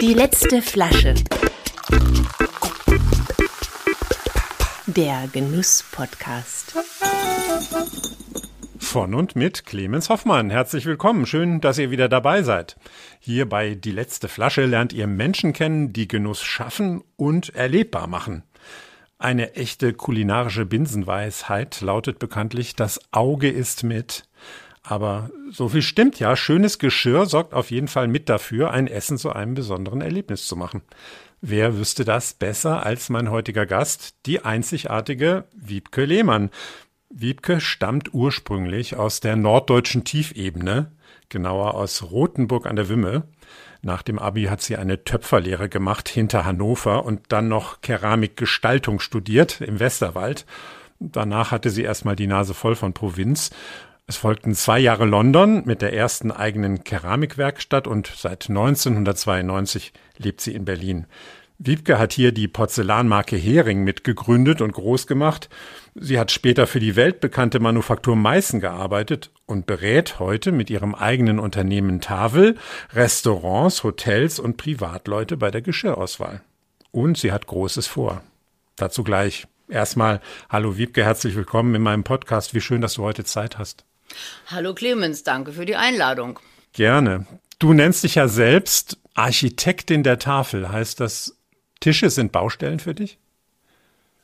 Die letzte Flasche. Der Genuss-Podcast. Von und mit Clemens Hoffmann. Herzlich willkommen. Schön, dass ihr wieder dabei seid. Hier bei Die letzte Flasche lernt ihr Menschen kennen, die Genuss schaffen und erlebbar machen. Eine echte kulinarische Binsenweisheit lautet bekanntlich, das Auge ist mit. Aber so viel stimmt ja. Schönes Geschirr sorgt auf jeden Fall mit dafür, ein Essen zu einem besonderen Erlebnis zu machen. Wer wüsste das besser als mein heutiger Gast, die einzigartige Wiebke Lehmann. Wiebke stammt ursprünglich aus der norddeutschen Tiefebene, genauer aus Rothenburg an der Wümme. Nach dem Abi hat sie eine Töpferlehre gemacht hinter Hannover und dann noch Keramikgestaltung studiert im Westerwald. Danach hatte sie erstmal die Nase voll von Provinz. Es folgten zwei Jahre London mit der ersten eigenen Keramikwerkstatt und seit 1992 lebt sie in Berlin. Wiebke hat hier die Porzellanmarke Hering mitgegründet und groß gemacht. Sie hat später für die weltbekannte Manufaktur Meißen gearbeitet und berät heute mit ihrem eigenen Unternehmen Tavel Restaurants, Hotels und Privatleute bei der Geschirrauswahl. Und sie hat Großes vor. Dazu gleich. Erstmal, hallo Wiebke, herzlich willkommen in meinem Podcast. Wie schön, dass du heute Zeit hast. Hallo Clemens, danke für die Einladung. Gerne. Du nennst dich ja selbst Architektin der Tafel. Heißt das Tische sind Baustellen für dich?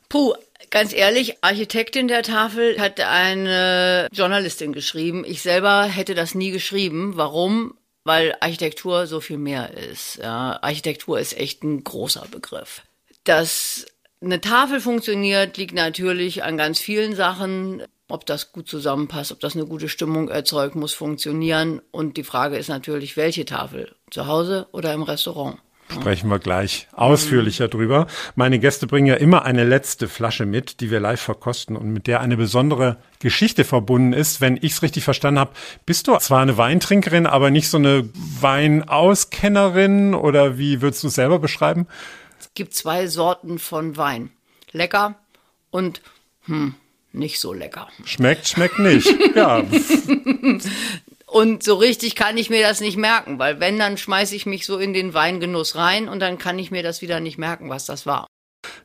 Puh, ganz ehrlich, Architektin der Tafel hat eine Journalistin geschrieben. Ich selber hätte das nie geschrieben. Warum? Weil Architektur so viel mehr ist. Ja, Architektur ist echt ein großer Begriff. Dass eine Tafel funktioniert, liegt natürlich an ganz vielen Sachen. Ob das gut zusammenpasst, ob das eine gute Stimmung erzeugt, muss funktionieren. Und die Frage ist natürlich, welche Tafel? Zu Hause oder im Restaurant? Sprechen wir gleich ausführlicher drüber. Meine Gäste bringen ja immer eine letzte Flasche mit, die wir live verkosten und mit der eine besondere Geschichte verbunden ist. Wenn ich es richtig verstanden habe, bist du zwar eine Weintrinkerin, aber nicht so eine Weinauskennerin oder wie würdest du es selber beschreiben? Es gibt zwei Sorten von Wein. Lecker und hm, nicht so lecker. Schmeckt, schmeckt nicht. ja. Und so richtig kann ich mir das nicht merken, weil wenn, dann schmeiße ich mich so in den Weingenuss rein und dann kann ich mir das wieder nicht merken, was das war.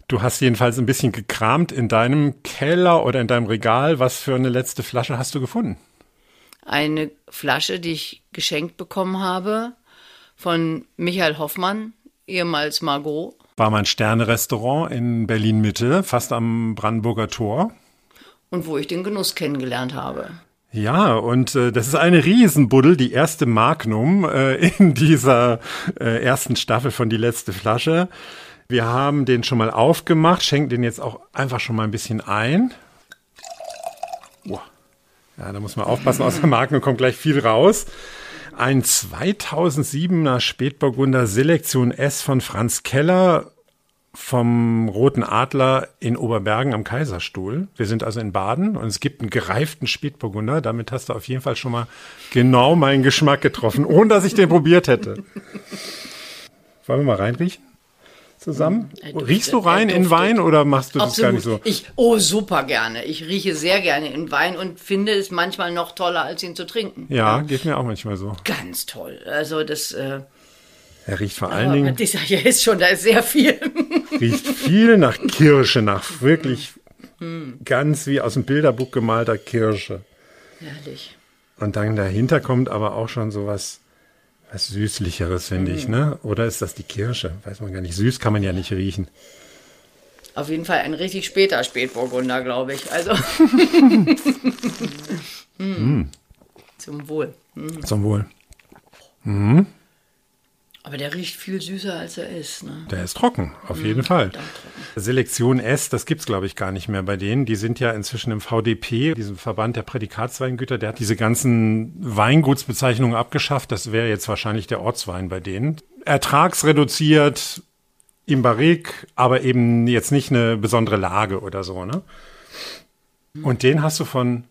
Du hast jedenfalls ein bisschen gekramt in deinem Keller oder in deinem Regal. Was für eine letzte Flasche hast du gefunden? Eine Flasche, die ich geschenkt bekommen habe von Michael Hoffmann, ehemals Margot. War mein Sterne-Restaurant in Berlin-Mitte, fast am Brandenburger Tor. Und wo ich den Genuss kennengelernt habe. Ja, und äh, das ist eine Riesenbuddel, die erste Magnum äh, in dieser äh, ersten Staffel von Die letzte Flasche. Wir haben den schon mal aufgemacht, schenken den jetzt auch einfach schon mal ein bisschen ein. Oh. Ja, da muss man aufpassen, aus der Magnum kommt gleich viel raus. Ein 2007er Spätburgunder Selektion S von Franz Keller vom Roten Adler in Oberbergen am Kaiserstuhl. Wir sind also in Baden und es gibt einen gereiften Spätburgunder. Damit hast du auf jeden Fall schon mal genau meinen Geschmack getroffen, ohne dass ich den probiert hätte. Wollen wir mal reinriechen? Zusammen? Riechst du rein in Wein oder machst du das Absolut. gar nicht so? Ich, oh, super gerne. Ich rieche sehr gerne in Wein und finde es manchmal noch toller, als ihn zu trinken. Ja, geht mir auch manchmal so. Ganz toll. Also das. Äh, Er riecht vor allen Dingen, hier ist schon, da ist sehr viel. Riecht viel nach Kirsche, nach wirklich ganz wie aus dem Bilderbuch gemalter Kirsche. Herrlich. Und dann dahinter kommt aber auch schon sowas was Süßlicheres, finde ich, ne? Oder ist das die Kirsche? Weiß man gar nicht. Süß kann man ja nicht riechen. Auf jeden Fall ein richtig später Spätburgunder, glaube ich. Also. Hm. Zum Wohl. Hm. Zum Wohl. Aber der riecht viel süßer, als er ist. Ne? Der ist trocken, auf jeden Fall. Selektion S, das gibt's glaube ich gar nicht mehr bei denen. Die sind ja inzwischen im VDP, diesem Verband der Prädikatsweingüter. Der hat diese ganzen Weingutsbezeichnungen abgeschafft. Das wäre jetzt wahrscheinlich der Ortswein bei denen. Ertragsreduziert, im Barrique, aber eben jetzt nicht eine besondere Lage oder so, ne? Und den hast du von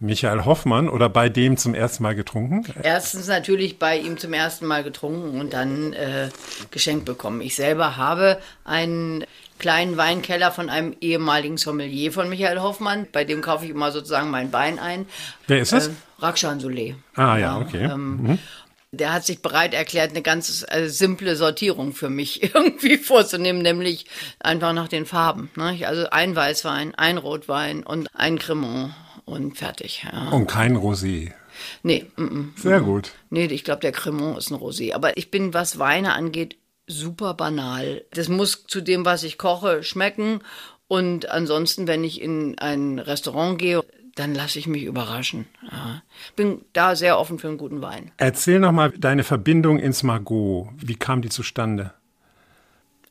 Michael Hoffmann oder bei dem zum ersten Mal getrunken? Erstens natürlich bei ihm zum ersten Mal getrunken und dann äh, geschenkt bekommen. Ich selber habe einen kleinen Weinkeller von einem ehemaligen Sommelier von Michael Hoffmann. Bei dem kaufe ich immer sozusagen mein Wein ein. Wer ist das? Äh, Rakshan Soleil. Ah, ja, okay. Ähm, Der hat sich bereit erklärt, eine ganz äh, simple Sortierung für mich irgendwie vorzunehmen, nämlich einfach nach den Farben. Ne? Also ein Weißwein, ein Rotwein und ein Cremant und fertig. Ja. Und kein Rosé. Nee, mm, mm. Sehr gut. Nee, ich glaube, der Cremant ist ein Rosé. Aber ich bin, was Weine angeht, super banal. Das muss zu dem, was ich koche, schmecken. Und ansonsten, wenn ich in ein Restaurant gehe, dann lasse ich mich überraschen. Ja. Bin da sehr offen für einen guten Wein. Erzähl noch mal deine Verbindung ins Margot. Wie kam die zustande?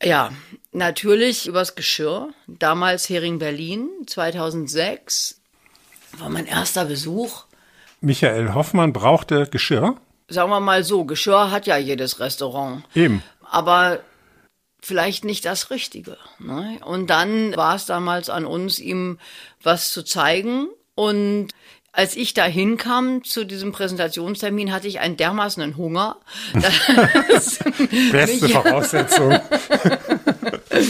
Ja, natürlich übers Geschirr. Damals Hering Berlin, 2006 war mein erster Besuch. Michael Hoffmann brauchte Geschirr? Sagen wir mal so, Geschirr hat ja jedes Restaurant. Eben. aber vielleicht nicht das Richtige. Ne? Und dann war es damals an uns, ihm was zu zeigen. Und als ich da hinkam zu diesem Präsentationstermin, hatte ich einen dermaßenen Hunger. Beste Voraussetzung.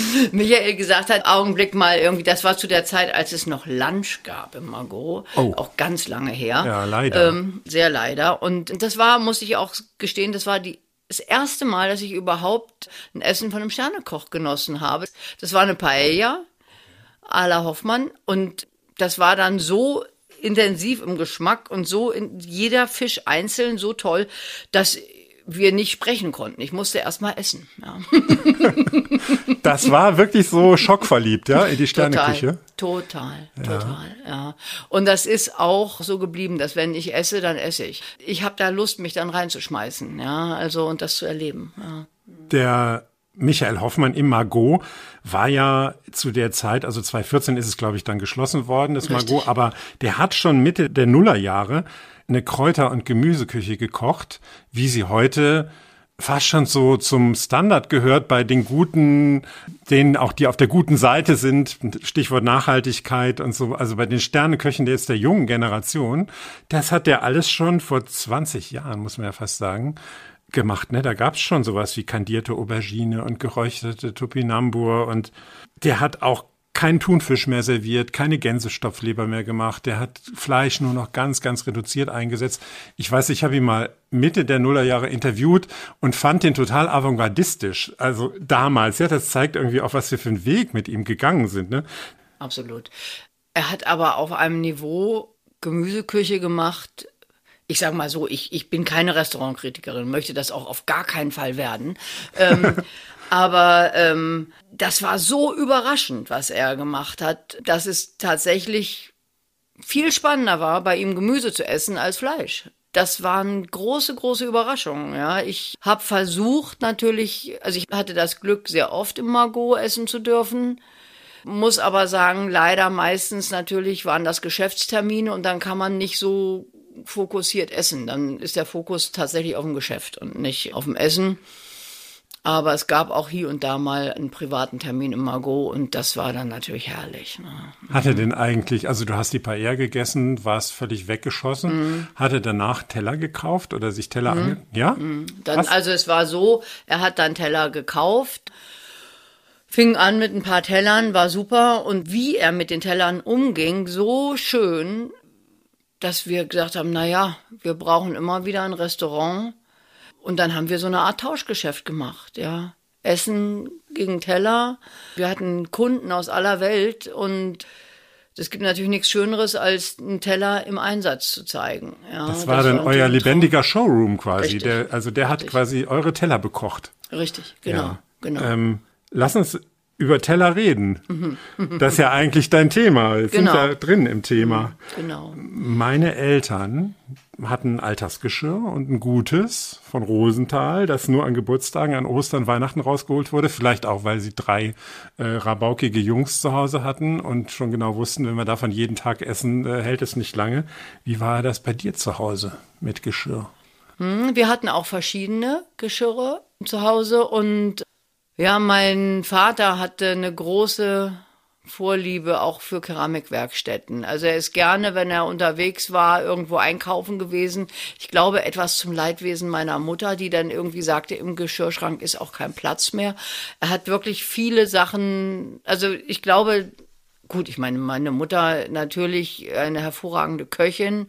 Michael gesagt hat, Augenblick mal irgendwie, das war zu der Zeit, als es noch Lunch gab im Margot. Oh. Auch ganz lange her. Ja, leider. Ähm, sehr leider. Und das war, muss ich auch gestehen, das war die das erste Mal, dass ich überhaupt ein Essen von einem Sternekoch genossen habe. Das war eine Paella à la Hoffmann und das war dann so intensiv im Geschmack und so in jeder Fisch einzeln so toll, dass wir nicht sprechen konnten. Ich musste erst mal essen. Ja. Das war wirklich so schockverliebt, ja, in die Sterneküche. Total, total, total, ja. Und das ist auch so geblieben, dass wenn ich esse, dann esse ich. Ich habe da Lust, mich dann reinzuschmeißen, ja, also und das zu erleben. Ja. Der Michael Hoffmann im Margot war ja zu der Zeit, also 2014 ist es, glaube ich, dann geschlossen worden, das Margot, aber der hat schon Mitte der Nullerjahre eine Kräuter- und Gemüseküche gekocht, wie sie heute fast schon so zum Standard gehört bei den guten, denen auch die auf der guten Seite sind, Stichwort Nachhaltigkeit und so, also bei den Sterneköchen der jetzt der jungen Generation, das hat der alles schon vor 20 Jahren, muss man ja fast sagen, gemacht. Ne? Da gab's schon sowas wie kandierte Aubergine und geräucherte Topinambur und der hat auch keinen Thunfisch mehr serviert, keine Gänsestopfleber mehr gemacht. Der hat Fleisch nur noch ganz, ganz reduziert eingesetzt. Ich weiß, ich habe ihn mal Mitte der Nullerjahre interviewt und fand den total avantgardistisch. Also damals, ja, das zeigt irgendwie auch, was wir für einen Weg mit ihm gegangen sind. Ne? Absolut. Er hat aber auf einem Niveau Gemüseküche gemacht. Ich sage mal so, ich, ich bin keine Restaurantkritikerin, möchte das auch auf gar keinen Fall werden. ähm, aber ähm, das war so überraschend, was er gemacht hat, dass es tatsächlich viel spannender war, bei ihm Gemüse zu essen als Fleisch. Das waren große, große Überraschungen. Ja, ich habe versucht natürlich, also ich hatte das Glück, sehr oft im Margot essen zu dürfen. Muss aber sagen, leider meistens natürlich waren das Geschäftstermine und dann kann man nicht so fokussiert essen. Dann ist der Fokus tatsächlich auf dem Geschäft und nicht auf dem Essen. Aber es gab auch hier und da mal einen privaten Termin im Margot und das war dann natürlich herrlich. Ne? Hat er denn eigentlich, also du hast die Paella gegessen, warst völlig weggeschossen, hat er danach Teller gekauft oder sich Teller ange... Ja? Dann, Was? also es war so, er hat dann Teller gekauft, fing an mit ein paar Tellern, war super und wie er mit den Tellern umging, so schön, dass wir gesagt haben, na ja, wir brauchen immer wieder ein Restaurant und dann haben wir so eine Art Tauschgeschäft gemacht, ja. Essen gegen Teller. Wir hatten Kunden aus aller Welt und es gibt natürlich nichts Schöneres, als einen Teller im Einsatz zu zeigen. Ja, Das war dann natürlich euer ein Traum. lebendiger Showroom quasi. Richtig. Der, also der hat Richtig. quasi eure Teller bekocht. Richtig, genau, Ja. genau. Ähm, lass uns über Teller reden. Das ist ja eigentlich dein Thema. Wir Genau. sind ja drin im Thema. genau. Meine Eltern hatten ein Alltagsgeschirr und ein gutes von Rosenthal, das nur an Geburtstagen, an Ostern, Weihnachten rausgeholt wurde. Vielleicht auch, weil sie drei äh, rabaukige Jungs zu Hause hatten und schon genau wussten, wenn wir davon jeden Tag essen, äh, hält es nicht lange. Wie war das bei dir zu Hause mit Geschirr? Wir hatten auch verschiedene Geschirre zu Hause und ja, mein Vater hatte eine große Vorliebe auch für Keramikwerkstätten. Also er ist gerne, wenn er unterwegs war, irgendwo einkaufen gewesen. Ich glaube, etwas zum Leidwesen meiner Mutter, die dann irgendwie sagte, im Geschirrschrank ist auch kein Platz mehr. Er hat wirklich viele Sachen, also ich glaube, gut, ich meine, meine Mutter natürlich eine hervorragende Köchin.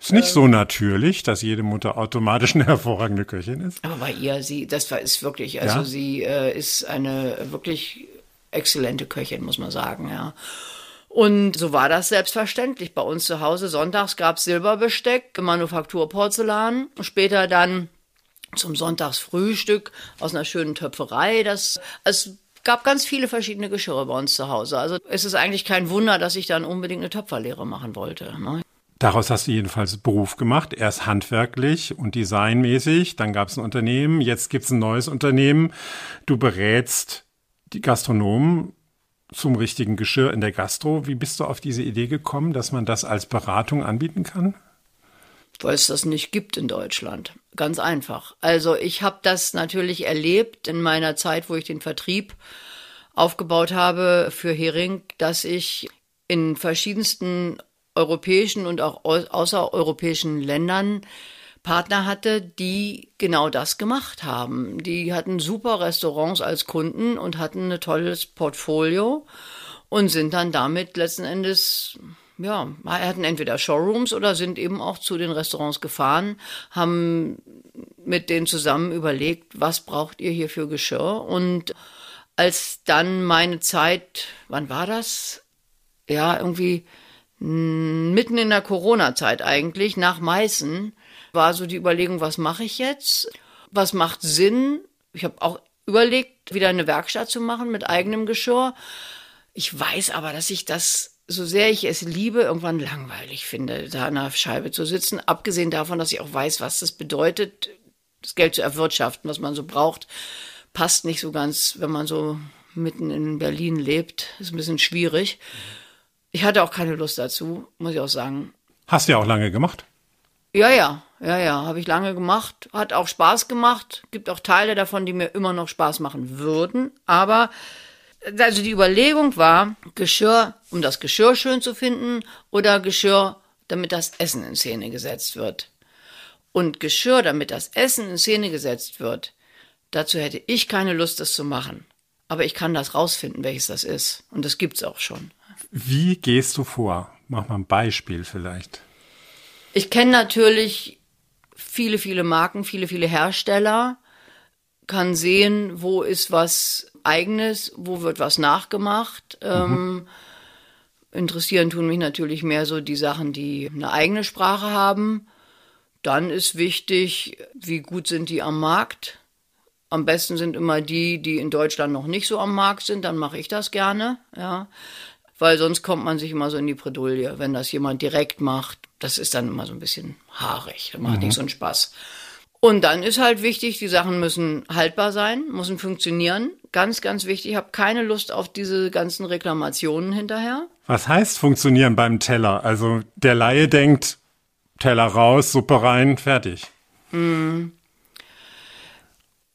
Ist nicht so natürlich, dass jede Mutter automatisch eine hervorragende Köchin ist. Aber bei ihr, sie, das war, ist wirklich, also Ja? sie äh, ist eine wirklich exzellente Köchin, muss man sagen, ja. Und so war das selbstverständlich. Bei uns zu Hause sonntags gab es Silberbesteck, Manufakturporzellan, später dann zum Sonntagsfrühstück aus einer schönen Töpferei. Das, es gab ganz viele verschiedene Geschirre bei uns zu Hause. Also es ist eigentlich kein Wunder, dass ich dann unbedingt eine Töpferlehre machen wollte. Ne? Daraus hast du jedenfalls Beruf gemacht, erst handwerklich und designmäßig, dann gab es ein Unternehmen, jetzt gibt es ein neues Unternehmen. Du berätst die Gastronomen zum richtigen Geschirr in der Gastro. Wie bist du auf diese Idee gekommen, dass man das als Beratung anbieten kann? weil es das nicht gibt in Deutschland. Ganz einfach. Also ich habe das natürlich erlebt in meiner Zeit, wo ich den Vertrieb aufgebaut habe für Hering, dass ich in verschiedensten europäischen und auch au- außereuropäischen Ländern Partner hatte, die genau das gemacht haben. Die hatten super Restaurants als Kunden und hatten ein tolles Portfolio und sind dann damit letzten Endes, ja, hatten entweder Showrooms oder sind eben auch zu den Restaurants gefahren, haben mit denen zusammen überlegt, was braucht ihr hier für Geschirr und als dann meine Zeit, wann war das? Ja, irgendwie mitten in der Corona-Zeit eigentlich, nach Meißen, war so die Überlegung, was mache ich jetzt? Was macht Sinn? Ich habe auch überlegt, wieder eine Werkstatt zu machen mit eigenem Geschirr. Ich weiß aber, dass ich das, so sehr ich es liebe, irgendwann langweilig finde, da an der Scheibe zu sitzen. Abgesehen davon, dass ich auch weiß, was das bedeutet, das Geld zu erwirtschaften, was man so braucht, passt nicht so ganz, wenn man so mitten in Berlin lebt. Ist ein bisschen schwierig. Ich hatte auch keine Lust dazu, muss ich auch sagen. Hast du ja auch lange gemacht. Ja, ja, ja, ja, habe ich lange gemacht. Hat auch Spaß gemacht. Gibt auch Teile davon, die mir immer noch Spaß machen würden. Aber also die Überlegung war, Geschirr, um das Geschirr schön zu finden oder Geschirr, damit das Essen in Szene gesetzt wird. Und Geschirr, damit das Essen in Szene gesetzt wird, dazu hätte ich keine Lust, das zu machen. Aber ich kann das rausfinden, welches das ist. Und das gibt's auch schon. Wie gehst du vor? Mach mal ein Beispiel vielleicht. Ich kenne natürlich viele, viele Marken, viele, viele Hersteller, kann sehen, wo ist was eigenes, wo wird was nachgemacht. Ähm, interessieren tun mich natürlich mehr so die Sachen, die eine eigene Sprache haben. Dann ist wichtig, wie gut sind die am Markt. Am besten sind immer die, die in Deutschland noch nicht so am Markt sind, dann mache ich das gerne, ja. Weil sonst kommt man sich immer so in die Bredouille, wenn das jemand direkt macht. Das ist dann immer so ein bisschen haarig, das macht nicht so einen Spaß. Und dann ist halt wichtig, die Sachen müssen haltbar sein, müssen funktionieren. Ganz, ganz wichtig, ich habe keine Lust auf diese ganzen Reklamationen hinterher. Was heißt funktionieren beim Teller? Also der Laie denkt, Teller raus, Suppe rein, fertig.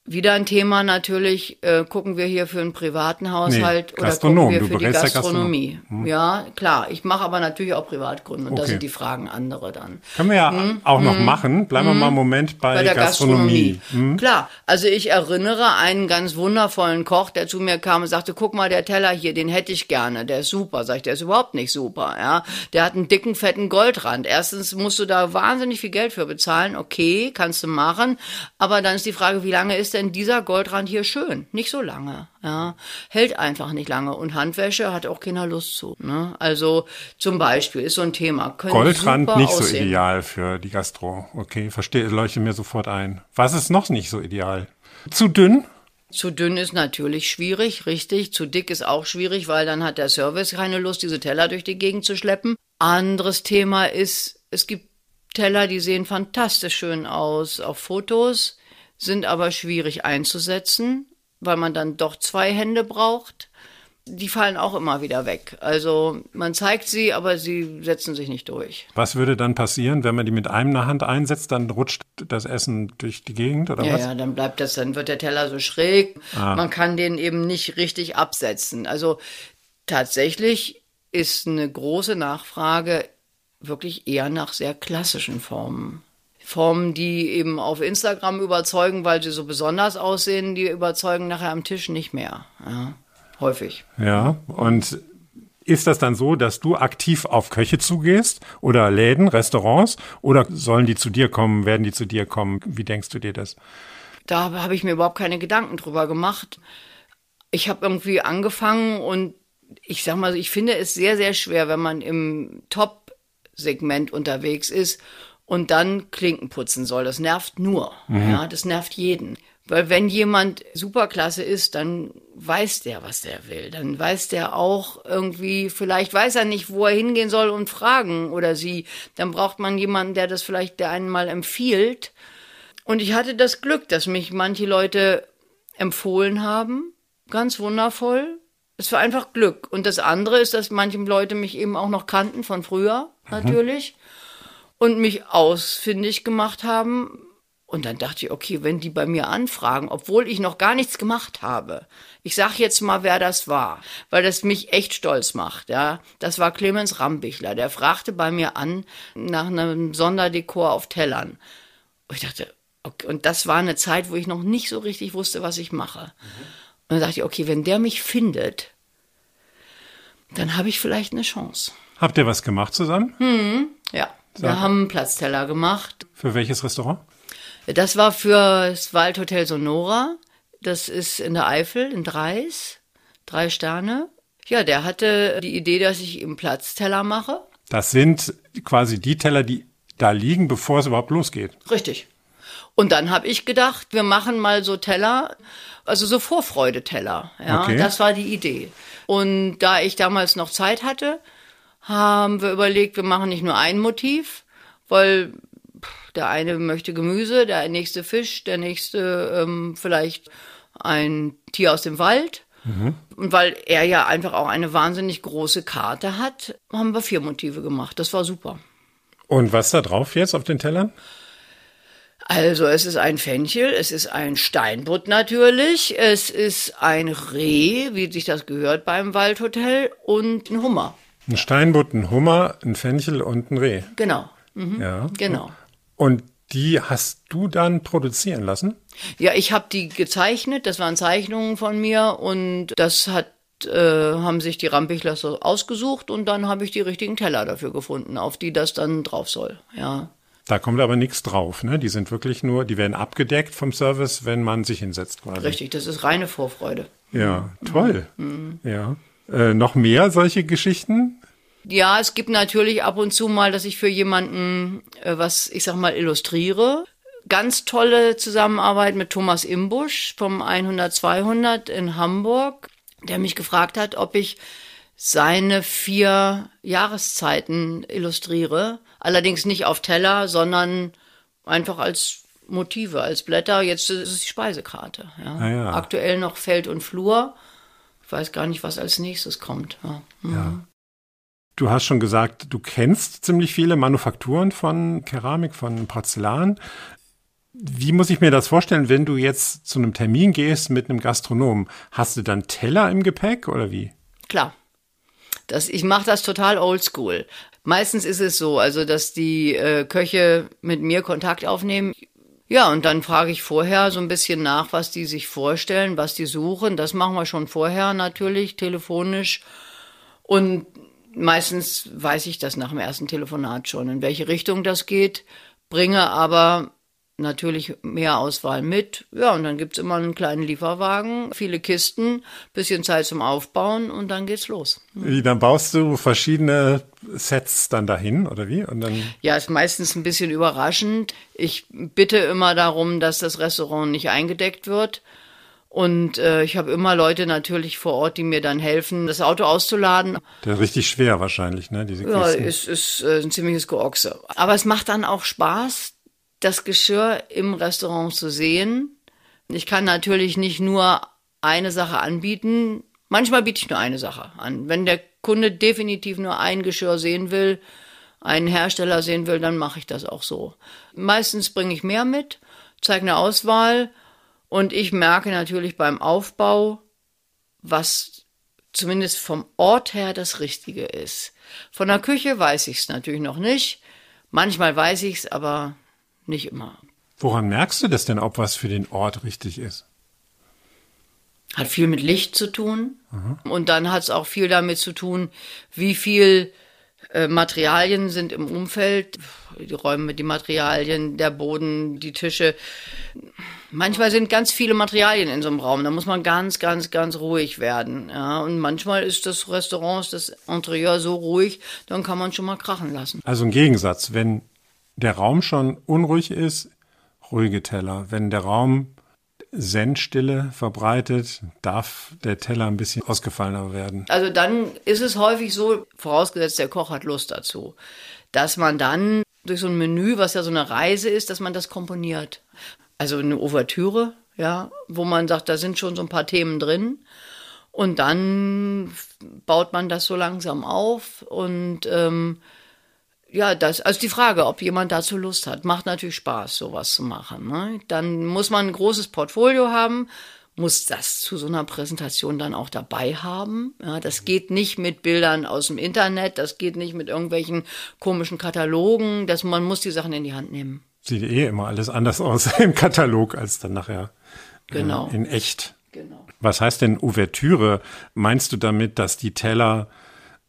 Wieder ein Thema natürlich, äh, gucken wir hier für einen privaten Haushalt oder Gastronom, gucken wir du für die Gastronomie. Ja, klar, ich mache aber natürlich auch Privatkunden und da Okay. sind die Fragen andere dann. Können wir ja auch noch machen. Bleiben wir mal einen Moment bei, Hm? bei der Gastronomie. Gastronomie. Klar, also ich erinnere einen ganz wundervollen Koch, der zu mir kam und sagte, guck mal, der Teller hier, den hätte ich gerne, der ist super. Sag ich, der ist überhaupt nicht super, ja. Der hat einen dicken, fetten Goldrand. Erstens musst du da wahnsinnig viel Geld für bezahlen, okay, kannst du machen, aber dann ist die Frage, wie lange ist denn dieser Goldrand hier schön? Nicht so lange, ja. Hält einfach nicht lange und Handwäsche hat auch keiner Lust zu, ne. Also zum Beispiel ist so ein Thema. Können Goldrand nicht so aussehen. ideal für die Gastro. Okay, verstehe, leuchte mir sofort ein. Was ist noch nicht so ideal? Zu dünn? Zu dünn ist natürlich schwierig, richtig. Zu dick ist auch schwierig, weil dann hat der Service keine Lust, diese Teller durch die Gegend zu schleppen. Anderes Thema ist, es gibt Teller, die sehen fantastisch schön aus auf Fotos, sind aber schwierig einzusetzen, weil man dann doch zwei Hände braucht. Die fallen auch immer wieder weg. Also man zeigt sie, aber sie setzen sich nicht durch. Was würde dann passieren, wenn man die mit einer Hand einsetzt, dann rutscht das Essen durch die Gegend oder Ja, was? ja, dann bleibt das, dann wird der Teller so schräg. Man kann den eben nicht richtig absetzen. Also Tatsächlich ist eine große Nachfrage wirklich eher nach sehr klassischen Formen. Formen, die eben auf Instagram überzeugen, weil sie so besonders aussehen, die überzeugen nachher am Tisch nicht mehr. Ja, häufig. Ja, und ist das dann so, dass du aktiv auf Köche zugehst oder Läden, Restaurants oder sollen die zu dir kommen, werden die zu dir kommen? Wie denkst du dir das? Da habe ich mir überhaupt keine Gedanken drüber gemacht. Ich habe irgendwie angefangen und ich sag mal, ich finde es sehr, sehr schwer, wenn man im Top-Segment unterwegs ist und dann Klinken putzen soll. Das nervt nur. Mhm. Ja, das nervt jeden. Weil wenn jemand superklasse ist, dann weiß der, was der will. Dann weiß der auch irgendwie, vielleicht weiß er nicht, wo er hingehen soll und fragen oder sie. Dann braucht man jemanden, der das vielleicht der einen mal empfiehlt. Und ich hatte das Glück, dass mich manche Leute empfohlen haben. Ganz wundervoll. Es war einfach Glück. Und das andere ist, dass manche Leute mich eben auch noch kannten von früher, mhm. Und mich ausfindig gemacht haben und dann dachte ich, okay, wenn die bei mir anfragen, obwohl ich noch gar nichts gemacht habe, ich sag jetzt mal, wer das war, weil das mich echt stolz macht, ja. Das war Clemens Rambichler, der fragte bei mir an nach einem Sonderdekor auf Tellern. Und ich dachte, okay, und das war eine Zeit, wo ich noch nicht so richtig wusste, was ich mache. Mhm. Und dann dachte ich, okay, wenn der mich findet, dann habe ich vielleicht eine Chance. Habt ihr was gemacht zusammen? Hm, ja. Sag. Wir haben Platzteller gemacht. Für welches Restaurant? Das war für das Waldhotel Sonora. Das ist in der Eifel, in Dreis. Drei Sterne. Ja, der hatte die Idee, dass ich ihm Platzteller mache. Das sind quasi die Teller, die da liegen, bevor es überhaupt losgeht. Richtig. Und dann habe ich gedacht, wir machen mal so Teller, also so Vorfreudeteller. Ja, okay. das war die Idee. Und da ich damals noch Zeit hatte, haben wir überlegt, wir machen nicht nur ein Motiv, weil der eine möchte Gemüse, der nächste Fisch, der nächste ähm, vielleicht ein Tier aus dem Wald. Mhm. Und weil er ja einfach auch eine wahnsinnig große Karte hat, haben wir vier Motive gemacht. Das war super. Und was da drauf jetzt auf den Tellern? Also es ist ein Fenchel, es ist ein Steinbutt natürlich, es ist ein Reh, wie sich das gehört beim Waldhotel, und ein Hummer. Ein Steinbutt, ein Hummer, ein Fenchel und ein Reh. Genau. Mhm. Ja. Genau. Und die hast du dann produzieren lassen? Ja, ich habe die gezeichnet. Das waren Zeichnungen von mir und das hat äh, haben sich die Rampichler so ausgesucht und dann habe ich die richtigen Teller dafür gefunden, auf die das dann drauf soll. Ja. Da kommt aber nichts drauf, ne? Die sind wirklich nur, die werden abgedeckt vom Service, wenn man sich hinsetzt quasi. Richtig, das ist reine Vorfreude. Ja, toll. Mhm. Ja. Äh, noch mehr solche Geschichten? Ja, es gibt natürlich ab und zu mal, dass ich für jemanden äh, was, ich sag mal, illustriere. Ganz tolle Zusammenarbeit mit Thomas Imbusch vom 100 200 in Hamburg, der mich gefragt hat, ob ich seine vier Jahreszeiten illustriere. Allerdings nicht auf Teller, sondern einfach als Motive, als Blätter. Jetzt ist es die Speisekarte. Ja. Ah ja. Aktuell noch Feld und Flur. Ich weiß gar nicht, was als nächstes kommt. Ja. Mhm. ja. Du hast schon gesagt, du kennst ziemlich viele Manufakturen von Keramik, von Porzellan. Wie muss ich mir das vorstellen, wenn du jetzt zu einem Termin gehst mit einem Gastronomen? Hast du dann Teller im Gepäck oder wie? Klar. Das, ich mache das total oldschool. Meistens ist es so, also dass die äh, Köche mit mir Kontakt aufnehmen. Ja, und dann frage ich vorher so ein bisschen nach, was die sich vorstellen, was die suchen. Das machen wir schon vorher natürlich, telefonisch. Und meistens weiß ich das nach dem ersten Telefonat schon, in welche Richtung das geht, bringe aber natürlich mehr Auswahl mit. Ja, und dann gibt's immer einen kleinen Lieferwagen, viele Kisten, bisschen Zeit zum Aufbauen und dann geht's los. Wie, dann baust du verschiedene Sets dann dahin, oder wie? Und dann ja, ist meistens ein bisschen überraschend. Ich bitte immer darum, dass das Restaurant nicht eingedeckt wird. Und äh, ich habe immer Leute natürlich vor Ort, die mir dann helfen, das Auto auszuladen. Der ist richtig schwer wahrscheinlich, ne? Diese ja, ist, ist äh, ein ziemliches Geochse. Aber es macht dann auch Spaß, das Geschirr im Restaurant zu sehen. Ich kann natürlich nicht nur eine Sache anbieten. Manchmal biete ich nur eine Sache an. Wenn der Kunde definitiv nur ein Geschirr sehen will, einen Hersteller sehen will, dann mache ich das auch so. Meistens bringe ich mehr mit, zeige eine Auswahl und ich merke natürlich beim Aufbau, was zumindest vom Ort her das Richtige ist. Von der Küche weiß ich es natürlich noch nicht. Manchmal weiß ich es, aber nicht immer. Woran merkst du das denn, ob was für den Ort richtig ist? Hat viel mit Licht zu tun. Und dann hat es auch viel damit zu tun, wie viel äh, Materialien sind im Umfeld. Die Räume, die Materialien, der Boden, die Tische. Manchmal sind ganz viele Materialien in so einem Raum. Da muss man ganz, ganz, ganz ruhig werden. Ja, und manchmal ist das Restaurant, das Interieur so ruhig, dann kann man schon mal krachen lassen. Also ein Gegensatz. Wenn der Raum schon unruhig ist, ruhige Teller. Wenn der Raum Zen-Stille verbreitet, darf der Teller ein bisschen ausgefallener werden. Also dann ist es häufig so, vorausgesetzt der Koch hat Lust dazu, dass man dann durch so ein Menü, was ja so eine Reise ist, dass man das komponiert. Also eine Ouvertüre, ja, wo man sagt, da sind schon so ein paar Themen drin. Und dann baut man das so langsam auf und ähm, ja, das, also die Frage, ob jemand dazu Lust hat, macht natürlich Spaß, sowas zu machen. Ne? Dann muss man ein großes Portfolio haben, muss das zu so einer Präsentation dann auch dabei haben. Ja, das geht nicht mit Bildern aus dem Internet, das geht nicht mit irgendwelchen komischen Katalogen, das, man muss die Sachen in die Hand nehmen. Sieht eh immer alles anders aus im Katalog als dann nachher äh, Genau. in echt. Genau. Was heißt denn Ouvertüre? Meinst du damit, dass die Teller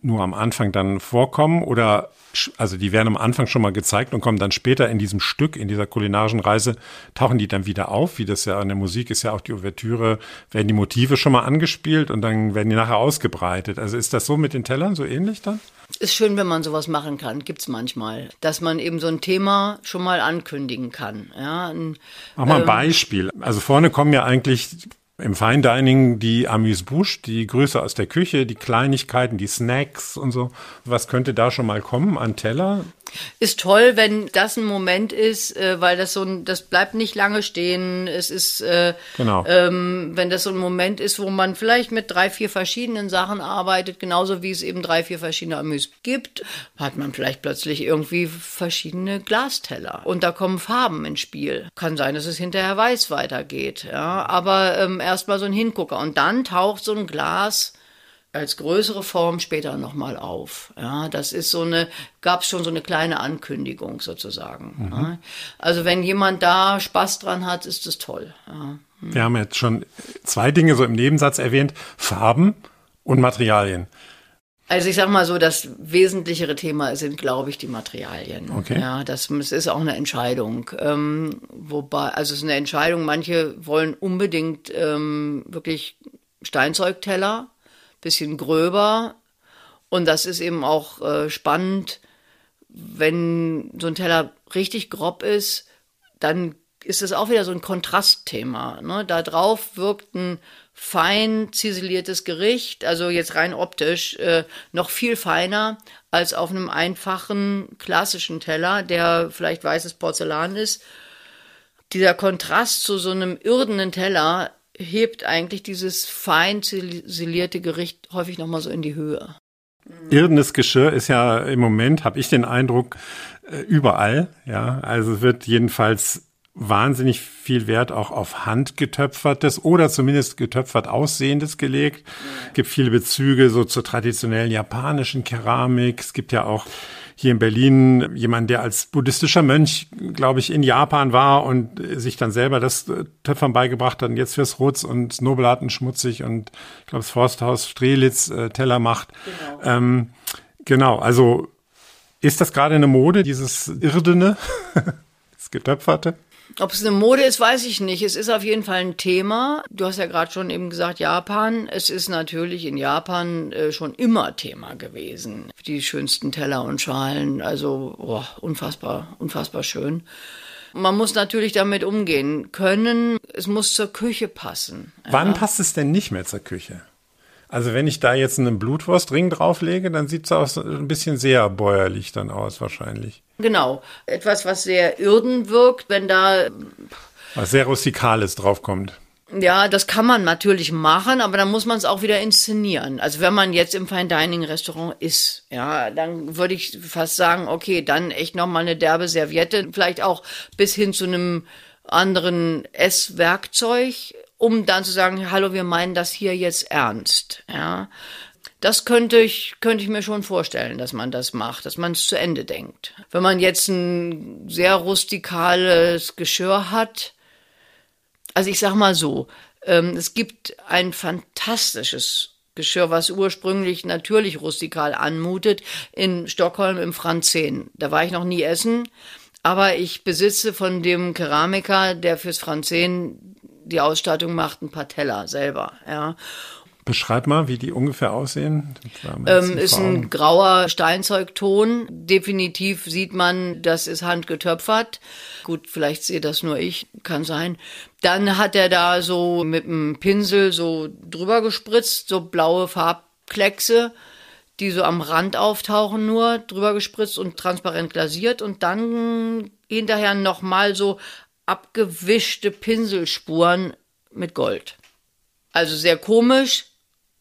nur am Anfang dann vorkommen oder also die werden am Anfang schon mal gezeigt und kommen dann später in diesem Stück, in dieser kulinarischen Reise, tauchen die dann wieder auf, wie das ja an der Musik ist ja auch die Ouvertüre, werden die Motive schon mal angespielt und dann werden die nachher ausgebreitet. Also ist das so mit den Tellern so ähnlich dann? Ist schön, wenn man sowas machen kann, gibt's manchmal, dass man eben so ein Thema schon mal ankündigen kann. Ja, ein, Mach mal ein Beispiel. Also vorne kommen ja eigentlich im Fine Dining die Amuse-Bouche, die Grüße aus der Küche, die Kleinigkeiten, die Snacks und so. Was könnte da schon mal kommen an Teller? Ist toll, wenn das ein Moment ist, äh, weil das so ein, das bleibt nicht lange stehen. Es ist, äh, Genau. ähm, wenn das so ein Moment ist, wo man vielleicht mit drei, vier verschiedenen Sachen arbeitet, genauso wie es eben drei, vier verschiedene Amüs gibt, hat man vielleicht plötzlich irgendwie verschiedene Glasteller. Und da kommen Farben ins Spiel. Kann sein, dass es hinterher weiß weitergeht. Ja, aber ähm, erstmal so ein Hingucker. Und dann taucht so ein Glas als größere Form später nochmal auf. Ja, das ist so eine, gab es schon so eine kleine Ankündigung sozusagen. Ja. Also wenn jemand da Spaß dran hat, ist das toll. Ja. Wir haben jetzt schon zwei Dinge so im Nebensatz erwähnt. Farben und Materialien. Also ich sag mal so, das wesentlichere Thema sind, glaube ich, die Materialien. Okay. Ja, das, es ist auch eine Entscheidung. Ähm, wobei, also es ist eine Entscheidung, manche wollen unbedingt ähm, wirklich Steinzeugteller, bisschen gröber. Und das ist eben auch äh, spannend, wenn so ein Teller richtig grob ist, dann ist es auch wieder so ein Kontrastthema. Ne? Da drauf wirkt ein fein ziseliertes Gericht, also jetzt rein optisch, äh, noch viel feiner als auf einem einfachen klassischen Teller, der vielleicht weißes Porzellan ist. Dieser Kontrast zu so einem irdenen Teller hebt eigentlich dieses fein ziselierte Gericht häufig nochmal so in die Höhe. Irdenes Geschirr ist ja im Moment, habe ich den Eindruck, äh, überall. Ja, also es wird jedenfalls wahnsinnig viel Wert auch auf handgetöpfertes oder zumindest getöpfert aussehendes gelegt. Es gibt viele Bezüge so zur traditionellen japanischen Keramik. Es gibt ja auch hier in Berlin jemand, der als buddhistischer Mönch, glaube ich, in Japan war und sich dann selber das äh, Töpfern beigebracht hat und jetzt fürs Rutz und Nobelaten schmutzig und ich glaube das Forsthaus Strelitz äh, Teller macht. Genau. Ähm, genau, also ist das gerade eine Mode, dieses Irdene, das Getöpferte? Ob es eine Mode ist, weiß ich nicht. Es ist auf jeden Fall ein Thema. Du hast ja gerade schon eben gesagt, Japan. Es ist natürlich in Japan äh, schon immer Thema gewesen. Die schönsten Teller und Schalen, also oh, unfassbar, unfassbar schön. Man muss natürlich damit umgehen können. Es muss zur Küche passen. Wann passt es denn nicht mehr zur Küche? Also wenn ich da jetzt einen Blutwurstring drauflege, dann sieht es auch ein bisschen sehr bäuerlich dann aus wahrscheinlich. Genau. Etwas, was sehr irden wirkt, wenn da Was sehr Rustikales draufkommt. Ja, das kann man natürlich machen, aber dann muss man es auch wieder inszenieren. Also wenn man jetzt im Fine Dining Restaurant ist, ja, dann würde ich fast sagen, okay, dann echt noch mal eine derbe Serviette, vielleicht auch bis hin zu einem anderen Esswerkzeug um dann zu sagen, hallo, wir meinen das hier jetzt ernst. Ja, das könnte ich, könnte ich mir schon vorstellen, dass man das macht, dass man es zu Ende denkt. Wenn man jetzt ein sehr rustikales Geschirr hat, also ich sag mal so, ähm, es gibt ein fantastisches Geschirr, was ursprünglich natürlich rustikal anmutet, in Stockholm im Franzen. Da war ich noch nie essen, aber ich besitze von dem Keramiker, der fürs Franzen die Ausstattung macht, ein paar Teller selber, ja. Beschreib mal, wie die ungefähr aussehen. Ähm, ist ein grauer Steinzeugton. Definitiv sieht man, das ist handgetöpfert. Gut, vielleicht sehe das nur ich, kann sein. Dann hat er da so mit einem Pinsel so drüber gespritzt, so blaue Farbkleckse, die so am Rand auftauchen nur, drüber gespritzt und transparent glasiert und dann hinterher nochmal so abgewischte Pinselspuren mit Gold. Also sehr komisch,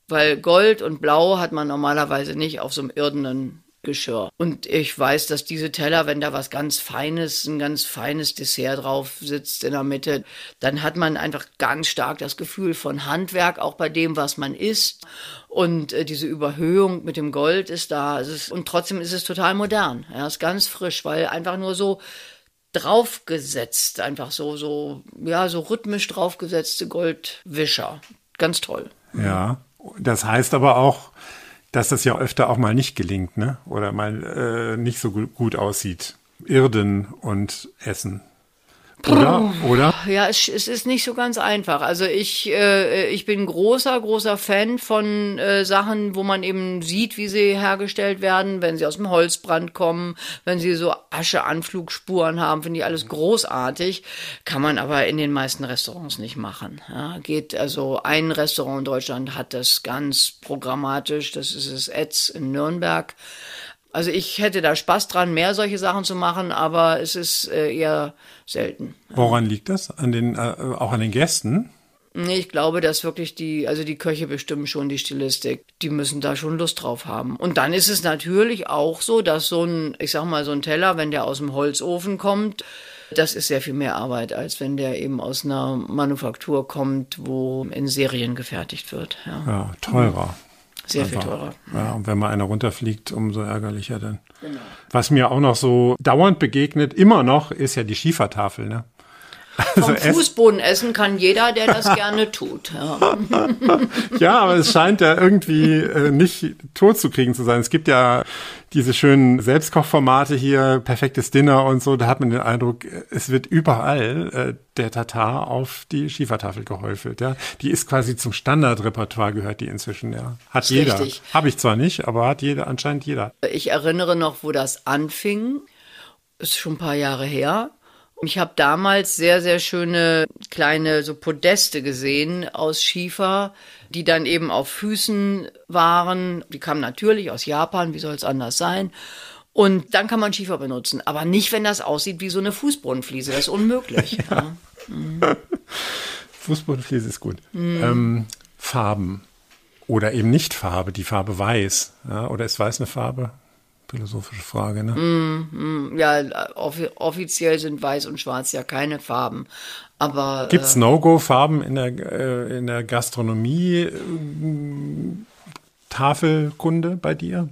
weil Gold und Blau hat man normalerweise nicht auf so einem irdenen Geschirr. Und ich weiß, dass diese Teller, wenn da was ganz Feines, ein ganz feines Dessert drauf sitzt in der Mitte, dann hat man einfach ganz stark das Gefühl von Handwerk, auch bei dem, was man isst. Und äh, diese Überhöhung mit dem Gold ist da. Ist, und trotzdem ist es total modern. Ja, ist ganz frisch, weil einfach nur so draufgesetzt, einfach so, so, ja, so rhythmisch draufgesetzte Goldwischer. Ganz toll. Ja. Das heißt aber auch, dass das ja öfter auch mal nicht gelingt, ne? Oder mal äh, nicht so gut aussieht. Irden und Essen. Oder? Oder? Ja, es, es ist nicht so ganz einfach. Also ich, äh, ich bin großer, großer Fan von äh, Sachen, wo man eben sieht, wie sie hergestellt werden, wenn sie aus dem Holzbrand kommen, wenn sie so Ascheanflugspuren haben, finde ich alles großartig. Kann man aber in den meisten Restaurants nicht machen. Ja, geht also ein Restaurant in Deutschland hat das ganz programmatisch. Das ist das Etz in Nürnberg. Also ich hätte da Spaß dran, mehr solche Sachen zu machen, aber es ist äh, eher selten. Woran liegt das? An den, äh, auch an den Gästen? Nee, ich glaube, dass wirklich die, also die Köche bestimmen schon die Stilistik. Die müssen da schon Lust drauf haben. Und dann ist es natürlich auch so, dass so ein, ich sag mal, so ein Teller, wenn der aus dem Holzofen kommt, das ist sehr viel mehr Arbeit, als wenn der eben aus einer Manufaktur kommt, wo in Serien gefertigt wird. Ja, ja teurer. Sehr viel teurer. Ja, und wenn mal einer runterfliegt, umso ärgerlicher dann. Genau. Was mir auch noch so dauernd begegnet, immer noch, ist ja die Schiefertafel, ne? Also Vom Fußboden essen kann jeder, der das gerne tut. Ja. ja, aber es scheint ja irgendwie äh, nicht tot zu kriegen zu sein. Es gibt ja diese schönen Selbstkochformate hier, perfektes Dinner und so. Da hat man den Eindruck, es wird überall äh, der Tatar auf die Schiefertafel gehäufelt. Ja, die ist quasi zum Standardrepertoire gehört die inzwischen. Ja, hat jeder. Habe ich zwar nicht, aber hat jeder anscheinend jeder. Ich erinnere noch, wo das anfing. Ist schon ein paar Jahre her. Ich habe damals sehr, sehr schöne kleine so Podeste gesehen aus Schiefer, die dann eben auf Füßen waren. Die kamen natürlich aus Japan, wie soll es anders sein? Und dann kann man Schiefer benutzen, aber nicht, wenn das aussieht wie so eine Fußbodenfliese. Das ist unmöglich. ja. mhm. Fußbodenfliese ist gut. Mhm. Ähm, Farben oder eben nicht Farbe, die Farbe weiß. Ja, oder ist weiß eine Farbe? Philosophische Frage, ne? Mm, mm, ja, off offiziell sind Weiß und Schwarz ja keine Farben. Aber gibt's äh, No-Go-Farben in der äh, in der Gastronomie äh, Tafelkunde bei dir?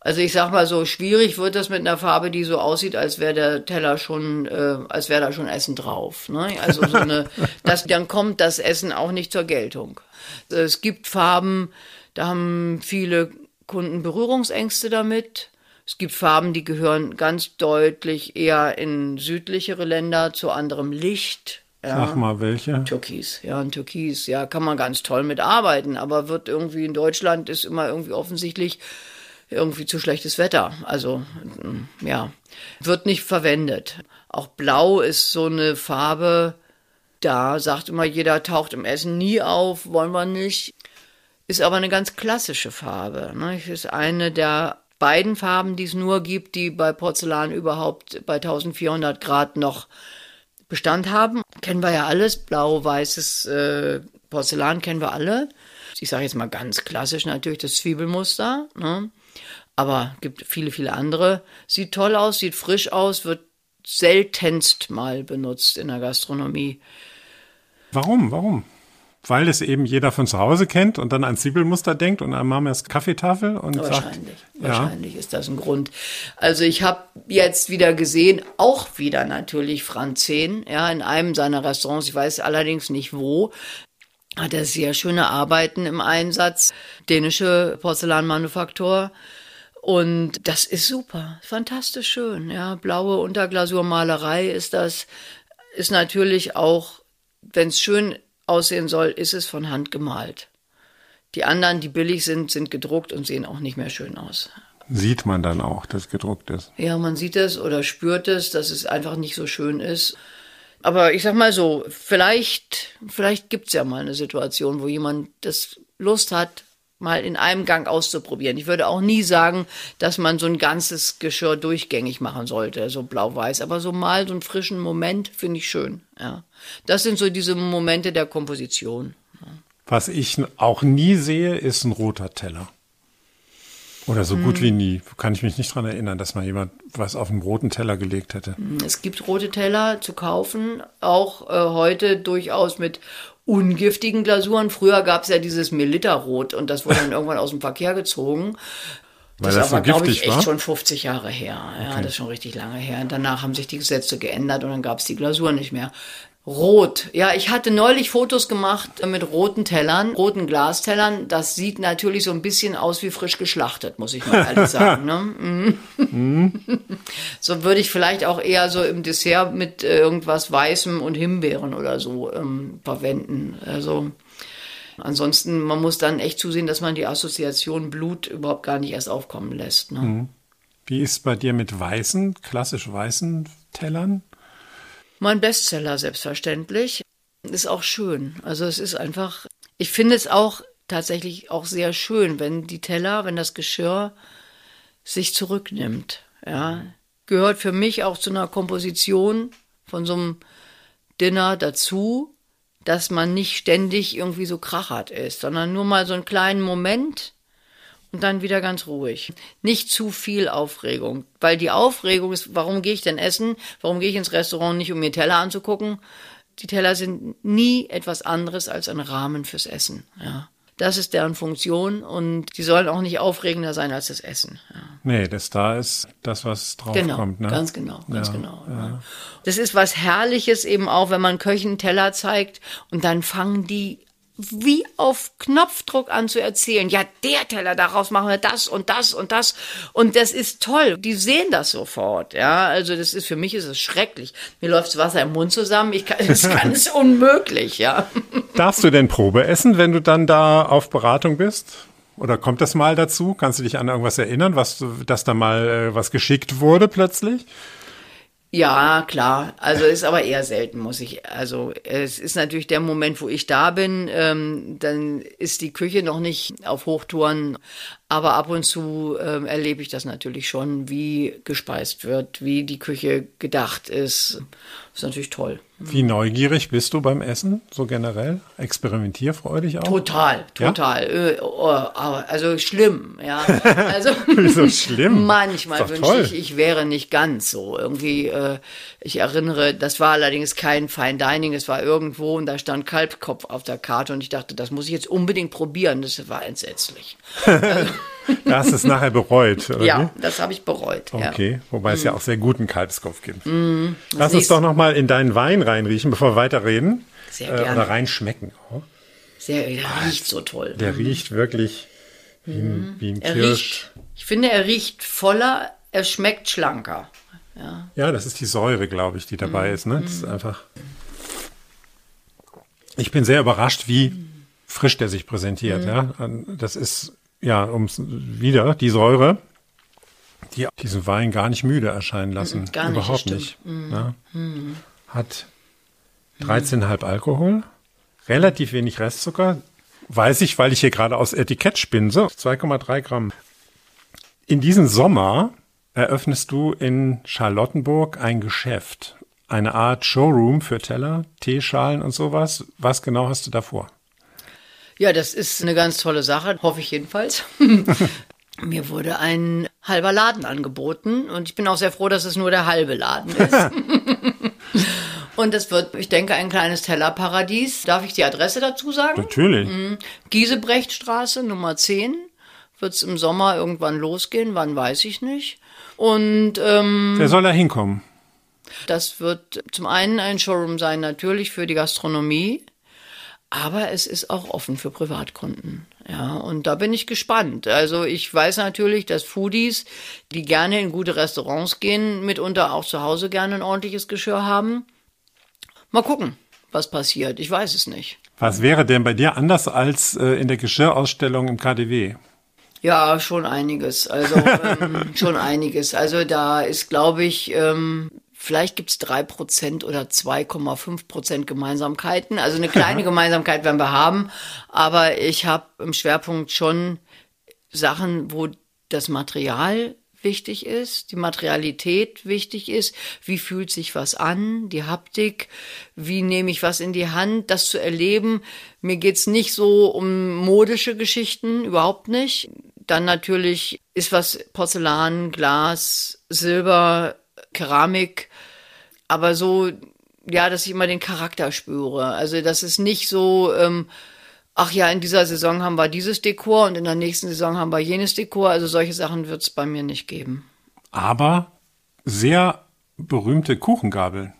Also ich sag mal so, schwierig wird das mit einer Farbe, die so aussieht, als wäre der Teller schon, äh, als wäre da schon Essen drauf. Ne? Also so eine, das, dann kommt das Essen auch nicht zur Geltung. Es gibt Farben, da haben viele Kunden Berührungsängste damit. Es gibt Farben, die gehören ganz deutlich eher in südlichere Länder zu anderem Licht. Ja. Sag mal, welche? Türkis, ja, ein Türkis, ja, kann man ganz toll mitarbeiten, aber wird irgendwie in Deutschland ist immer irgendwie offensichtlich irgendwie zu schlechtes Wetter. Also, mm, ja, wird nicht verwendet. Auch Blau ist so eine Farbe, da sagt immer jeder, taucht im Essen nie auf, wollen wir nicht. Ist aber eine ganz klassische Farbe. Ne? Ist eine der beiden Farben, die es nur gibt, die bei Porzellan überhaupt bei 1400 Grad noch Bestand haben. Kennen wir ja alles. Blau, weißes äh, Porzellan kennen wir alle. Ich sage jetzt mal ganz klassisch natürlich das Zwiebelmuster. Ne? Aber gibt viele, viele andere. Sieht toll aus, sieht frisch aus, wird seltenst mal benutzt in der Gastronomie. Warum? Warum? Weil es eben jeder von zu Hause kennt und dann an Zwiebelmuster denkt und an Mamas Kaffeetafel und Wahrscheinlich, sagt, ja, wahrscheinlich ist das ein Grund. Also ich habe jetzt wieder gesehen, auch wieder natürlich Franzen, ja, in einem seiner Restaurants, ich weiß allerdings nicht wo, hat er sehr schöne Arbeiten im Einsatz, dänische Porzellanmanufaktur. Und das ist super, fantastisch schön, ja, blaue Unterglasurmalerei ist das, ist natürlich auch, wenn es schön aussehen soll, ist es von Hand gemalt. Die anderen, die billig sind, sind gedruckt und sehen auch nicht mehr schön aus. sieht man dann auch, dass gedruckt ist. Ja, man sieht es oder spürt es, dass es einfach nicht so schön ist. Aber ich sag mal so, vielleicht, vielleicht gibt's ja mal eine Situation, wo jemand das Lust hat, mal in einem Gang auszuprobieren. Ich würde auch nie sagen, dass man so ein ganzes Geschirr durchgängig machen sollte, so blau-weiß. Aber so mal so einen frischen Moment finde ich schön. Ja, das sind so diese Momente der Komposition. Was ich auch nie sehe, ist ein roter Teller. Oder so gut wie nie. Kann ich mich nicht dran erinnern, dass mal jemand was auf einen roten Teller gelegt hätte. Es gibt rote Teller zu kaufen, auch äh, heute durchaus mit ungiftigen Glasuren. Früher gab es ja dieses Militerrot und das wurde dann irgendwann aus dem Verkehr gezogen. Weil das, das ist so aber, glaube giftig ich, echt war? schon 50 Jahre her. Ja, das ist schon richtig lange her. Und danach haben sich die Gesetze geändert und dann gab es die Glasur nicht mehr. Rot. Ja, ich hatte neulich Fotos gemacht mit roten Tellern, roten Glastellern. Das sieht natürlich so ein bisschen aus wie frisch geschlachtet, muss ich mal ehrlich sagen. Ne? Mhm. so würde ich vielleicht auch eher so im Dessert mit äh, irgendwas Weißem und Himbeeren oder so ähm, verwenden. Also ansonsten, man muss dann echt zusehen, dass man die Assoziation Blut überhaupt gar nicht erst aufkommen lässt. Ne? Wie ist es bei dir mit weißen, klassisch weißen Tellern? Mein Bestseller selbstverständlich. Ist auch schön. Also es ist einfach, ich finde es auch tatsächlich auch sehr schön, wenn die Teller, wenn das Geschirr sich zurücknimmt. Ja, gehört für mich auch zu einer Komposition von so einem Dinner dazu, dass man nicht ständig irgendwie so krachert ist, sondern nur mal so einen kleinen Moment und dann wieder ganz ruhig. Nicht zu viel Aufregung, weil die Aufregung ist, warum gehe ich denn essen? Warum gehe ich ins Restaurant nicht, um mir Teller anzugucken? Die Teller sind nie etwas anderes als ein Rahmen fürs Essen. Ja. Das ist deren Funktion und die sollen auch nicht aufregender sein als das Essen. Ja. Nee, das da ist das, was drauf Genau, kommt. Ne? ganz genau, ganz Ja, genau. Ja. Das ist was Herrliches eben auch, wenn man Köchen Teller zeigt und dann fangen die wie auf Knopfdruck an zu erzählen. Ja, der Teller, daraus machen wir das und das und das. Und das ist toll. Die sehen das sofort. Ja, also das ist, für mich ist es schrecklich. Mir läuft das Wasser im Mund zusammen. Ich kann, das kann es unmöglich, ja. Darfst du denn Probe essen, wenn du dann da auf Beratung bist? Oder kommt das mal dazu? Kannst du dich an irgendwas erinnern, was, dass da mal äh, was geschickt wurde plötzlich? Ja, klar. Also ist aber eher selten, muss ich. Also es ist natürlich der Moment, wo ich da bin. Ähm, dann ist die Küche noch nicht auf Hochtouren, aber ab und zu ähm, erlebe ich das natürlich schon, wie gespeist wird, wie die Küche gedacht ist. Ist natürlich toll. Wie neugierig bist du beim Essen, so generell? Experimentierfreudig auch? Total, Ja? total. Äh, oh, also schlimm, ja. Also Wieso schlimm? Manchmal wünschte toll. ich, ich wäre nicht ganz so. Irgendwie, äh, ich erinnere, das war allerdings kein Fine Dining, es war irgendwo und da stand Kalbkopf auf der Karte und ich dachte, das muss ich jetzt unbedingt probieren. Das war entsetzlich. Da hast du es nachher bereut, oder Ja, das habe ich bereut. wie? Ja. Okay, wobei es ja auch sehr guten Kalbskopf gibt. Lass uns doch noch mal in deinen Wein reinriechen, bevor wir weiterreden. Sehr Äh, gerne. oder reinschmecken. Oh, Sehr, der riecht so toll. der riecht wirklich wie ein, wie ein Mhm. er Kirsch. riecht, ich finde, er riecht voller, er schmeckt schlanker. Ja, das ist die Säure, glaube ich, die dabei ist. Ne? Das ist einfach. Ich bin sehr überrascht, wie frisch der sich präsentiert. Ja, das ist ja ums wieder die Säure, die diesen Wein gar nicht müde erscheinen lassen. gar nicht, Überhaupt nicht. Ja. Hat 13,5 Alkohol, relativ wenig Restzucker. Weiß ich, weil ich hier gerade aus Etikett spinse. 2,3 Gramm. In diesem Sommer eröffnest du in Charlottenburg ein Geschäft. Eine Art Showroom für Teller, Teeschalen und sowas. Was genau hast du davor? Ja, das ist eine ganz tolle Sache, hoffe ich jedenfalls. Mir wurde ein halber Laden angeboten und ich bin auch sehr froh, dass es nur der halbe Laden ist. Und es wird, ich denke, ein kleines Tellerparadies. Darf ich die Adresse dazu sagen? Natürlich. Giesebrechtstraße Nummer 10. Wird es im Sommer irgendwann losgehen? Wann weiß ich nicht. Und ähm, Wer soll da hinkommen? das wird zum einen ein Showroom sein, natürlich für die Gastronomie. Aber es ist auch offen für Privatkunden. Ja, und da bin ich gespannt. Also ich weiß natürlich, dass Foodies, die gerne in gute Restaurants gehen, mitunter auch zu Hause gerne ein ordentliches Geschirr haben. Mal gucken, was passiert. Ich weiß es nicht. Was wäre denn bei dir anders als äh, in der Geschirrausstellung im KDW? Ja, schon einiges. Also ähm, schon einiges. Also da ist, glaube ich, ähm, vielleicht gibt's drei Prozent oder 2,5 Prozent Gemeinsamkeiten. Also eine kleine Gemeinsamkeit werden wir haben. Aber ich habe im Schwerpunkt schon Sachen, wo das Material wichtig ist, die Materialität wichtig ist, wie fühlt sich was an, die Haptik, wie nehme ich was in die Hand, das zu erleben. Mir geht's nicht so um modische Geschichten, überhaupt nicht. Dann natürlich ist was Porzellan, Glas, Silber, Keramik, aber so, ja, dass ich immer den Charakter spüre. Also das ist nicht so, ähm, ach ja, in dieser Saison haben wir dieses Dekor und in der nächsten Saison haben wir jenes Dekor. Also solche Sachen wird's bei mir nicht geben. Aber sehr berühmte Kuchengabeln.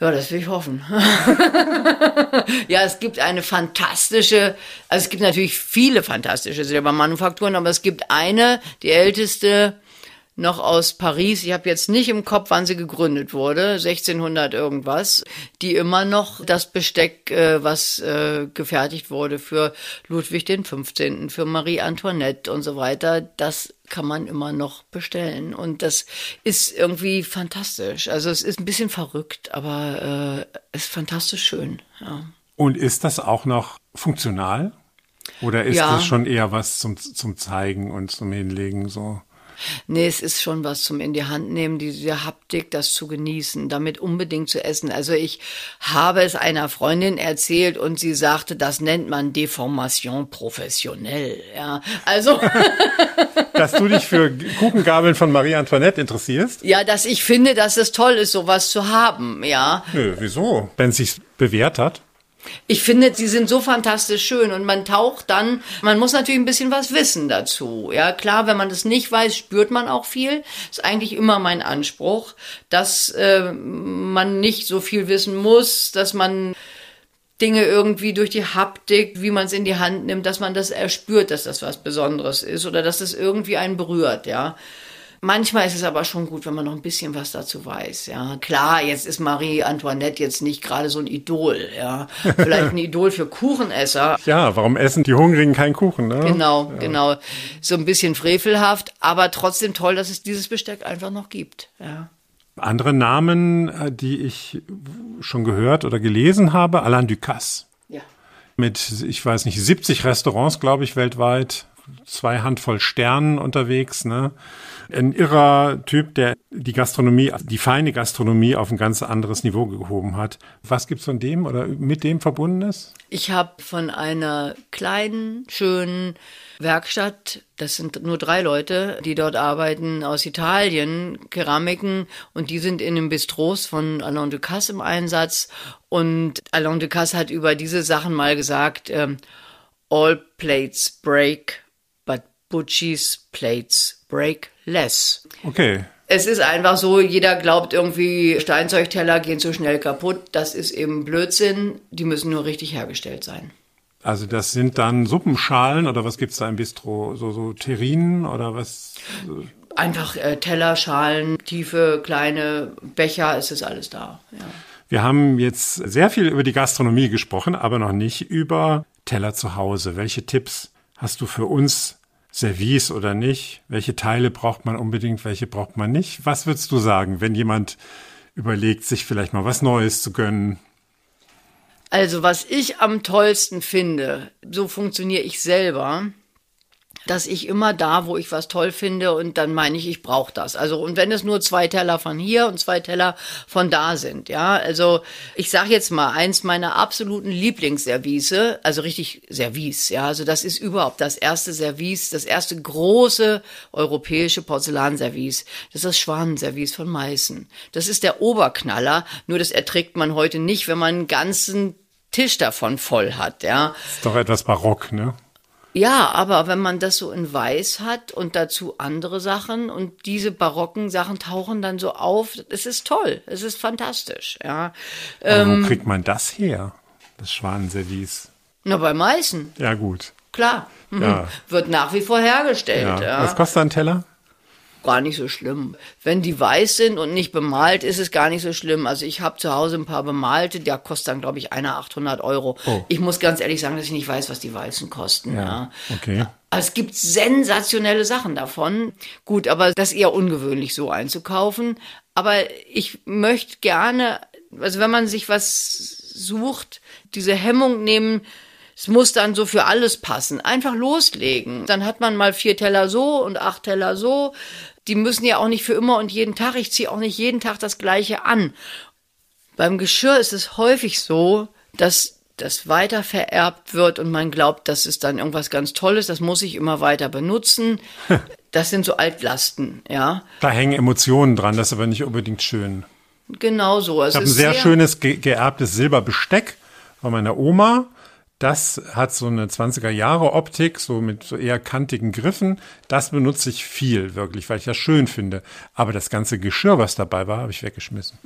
Ja, das will ich hoffen. ja, es gibt eine fantastische, also es gibt natürlich viele fantastische Silbermanufakturen, aber es gibt eine, die älteste, noch aus Paris. Ich habe jetzt nicht im Kopf, wann sie gegründet wurde, 1600 irgendwas, die immer noch das Besteck, äh, was äh, gefertigt wurde für Ludwig den 15., für Marie Antoinette und so weiter, das kann man immer noch bestellen und das ist irgendwie fantastisch. Also es ist ein bisschen verrückt, aber äh, es ist fantastisch schön. Ja. Und ist das auch noch funktional? Oder ist Ja. das schon eher was zum, zum Zeigen und zum Hinlegen so? Nee, es ist schon was zum in die Hand nehmen, diese Haptik, das zu genießen, damit unbedingt zu essen. Also ich habe es einer Freundin erzählt und sie sagte, das nennt man Deformation professionell. Ja, also Dass du dich für Kuchengabeln von Marie Antoinette interessierst? ja, dass ich finde, dass es toll ist, sowas zu haben. Ja, Nö, wieso? Wenn es sich bewährt hat. Ich finde, sie sind so fantastisch schön und man taucht dann, man muss natürlich ein bisschen was wissen dazu. Ja, klar, wenn man das nicht weiß, spürt man auch viel. Ist eigentlich immer mein Anspruch, dass äh, man nicht so viel wissen muss, dass man Dinge irgendwie durch die Haptik, wie man es in die Hand nimmt, dass man das erspürt, dass das was Besonderes ist oder dass es irgendwie einen berührt, ja. Manchmal ist es aber schon gut, wenn man noch ein bisschen was dazu weiß, ja. Klar, jetzt ist Marie Antoinette jetzt nicht gerade so ein Idol, ja. Vielleicht ein Idol für Kuchenesser. Ja, warum essen die Hungrigen keinen Kuchen, ne? Genau, genau. So ein bisschen frevelhaft, aber trotzdem toll, dass es dieses Besteck einfach noch gibt, ja. Andere Namen, äh, die ich schon gehört oder gelesen habe, Alain Ducasse. Ja. Mit, ich weiß nicht, 70 Restaurants, glaube ich, weltweit, zwei Handvoll Sternen unterwegs, ne? Ein irrer Typ, der die Gastronomie, die feine Gastronomie auf ein ganz anderes Niveau gehoben hat. Was gibt's von dem oder mit dem verbundenes? Ich habe von einer kleinen, schönen Werkstatt, das sind nur drei Leute, die dort arbeiten, aus Italien, Keramiken, und die sind in den Bistros von Alain Ducasse im Einsatz. Und Alain Ducasse hat über diese Sachen mal gesagt, ähm, all plates break, but Bucci's plates break less. Okay. Es ist einfach so, jeder glaubt irgendwie, Steinzeugteller gehen zu schnell kaputt. Das ist eben Blödsinn. Die müssen nur richtig hergestellt sein. Also das sind dann Suppenschalen oder was gibt's da im Bistro? So, so Terrinen oder was? Einfach äh, Teller, Schalen, tiefe, kleine Becher, es ist alles da. Ja. Wir haben jetzt sehr viel über die Gastronomie gesprochen, aber noch nicht über Teller zu Hause. Welche Tipps hast du für uns? Service oder nicht? Welche Teile braucht man unbedingt, welche braucht man nicht? Was würdest du sagen, wenn jemand überlegt, sich vielleicht mal was Neues zu gönnen? Also was ich am tollsten finde, so funktioniere ich selber, dass ich immer da, wo ich was toll finde und dann meine ich, ich brauche das. Also und wenn es nur zwei Teller von hier und zwei Teller von da sind, ja, also ich sage jetzt mal eins meiner absoluten Lieblingsservice, also richtig Service, ja, also das ist überhaupt das erste Service, das erste große europäische Porzellanservice. Das ist das Schwanenservice von Meißen. Das ist der Oberknaller, nur das erträgt man heute nicht, wenn man einen ganzen Tisch davon voll hat, ja. Ist doch etwas barock, ne? Ja, aber wenn man das so in weiß hat und dazu andere Sachen und diese barocken Sachen tauchen dann so auf, es ist toll, es ist fantastisch, ja. Ähm, wo kriegt man das her? Das Schwanenservice. na, bei Meißen, Ja, gut. klar. Mhm. Ja. Wird nach wie vor hergestellt, Ja. ja. Was kostet ein Teller? Gar nicht so schlimm. Wenn die weiß sind und nicht bemalt, ist es gar nicht so schlimm. Also ich habe zu Hause ein paar bemalte, der kostet dann, glaube ich, einer 800 Euro. Oh. Ich muss ganz ehrlich sagen, dass ich nicht weiß, was die weißen kosten. Ja. Okay. Also Es gibt sensationelle Sachen davon. Gut, aber das ist eher ungewöhnlich, so einzukaufen. Aber ich möchte gerne, also wenn man sich was sucht, diese Hemmung nehmen, es muss dann so für alles passen. Einfach loslegen. Dann hat man mal vier Teller so und acht Teller so. Die müssen ja auch nicht für immer und jeden Tag. Ich ziehe auch nicht jeden Tag das gleiche an. Beim Geschirr ist es häufig so, dass das weiter vererbt wird und man glaubt, das ist dann irgendwas ganz Tolles, das muss ich immer weiter benutzen. Das sind so Altlasten, ja. Da hängen Emotionen dran, das ist aber nicht unbedingt schön. Genau so. Es Ich habe ein ist sehr, schönes ge geerbtes Silberbesteck von meiner Oma. Das hat so eine 20er Jahre Optik, so mit so eher kantigen Griffen. Das benutze ich viel, wirklich, weil ich das schön finde. Aber das ganze Geschirr, was dabei war, habe ich weggeschmissen.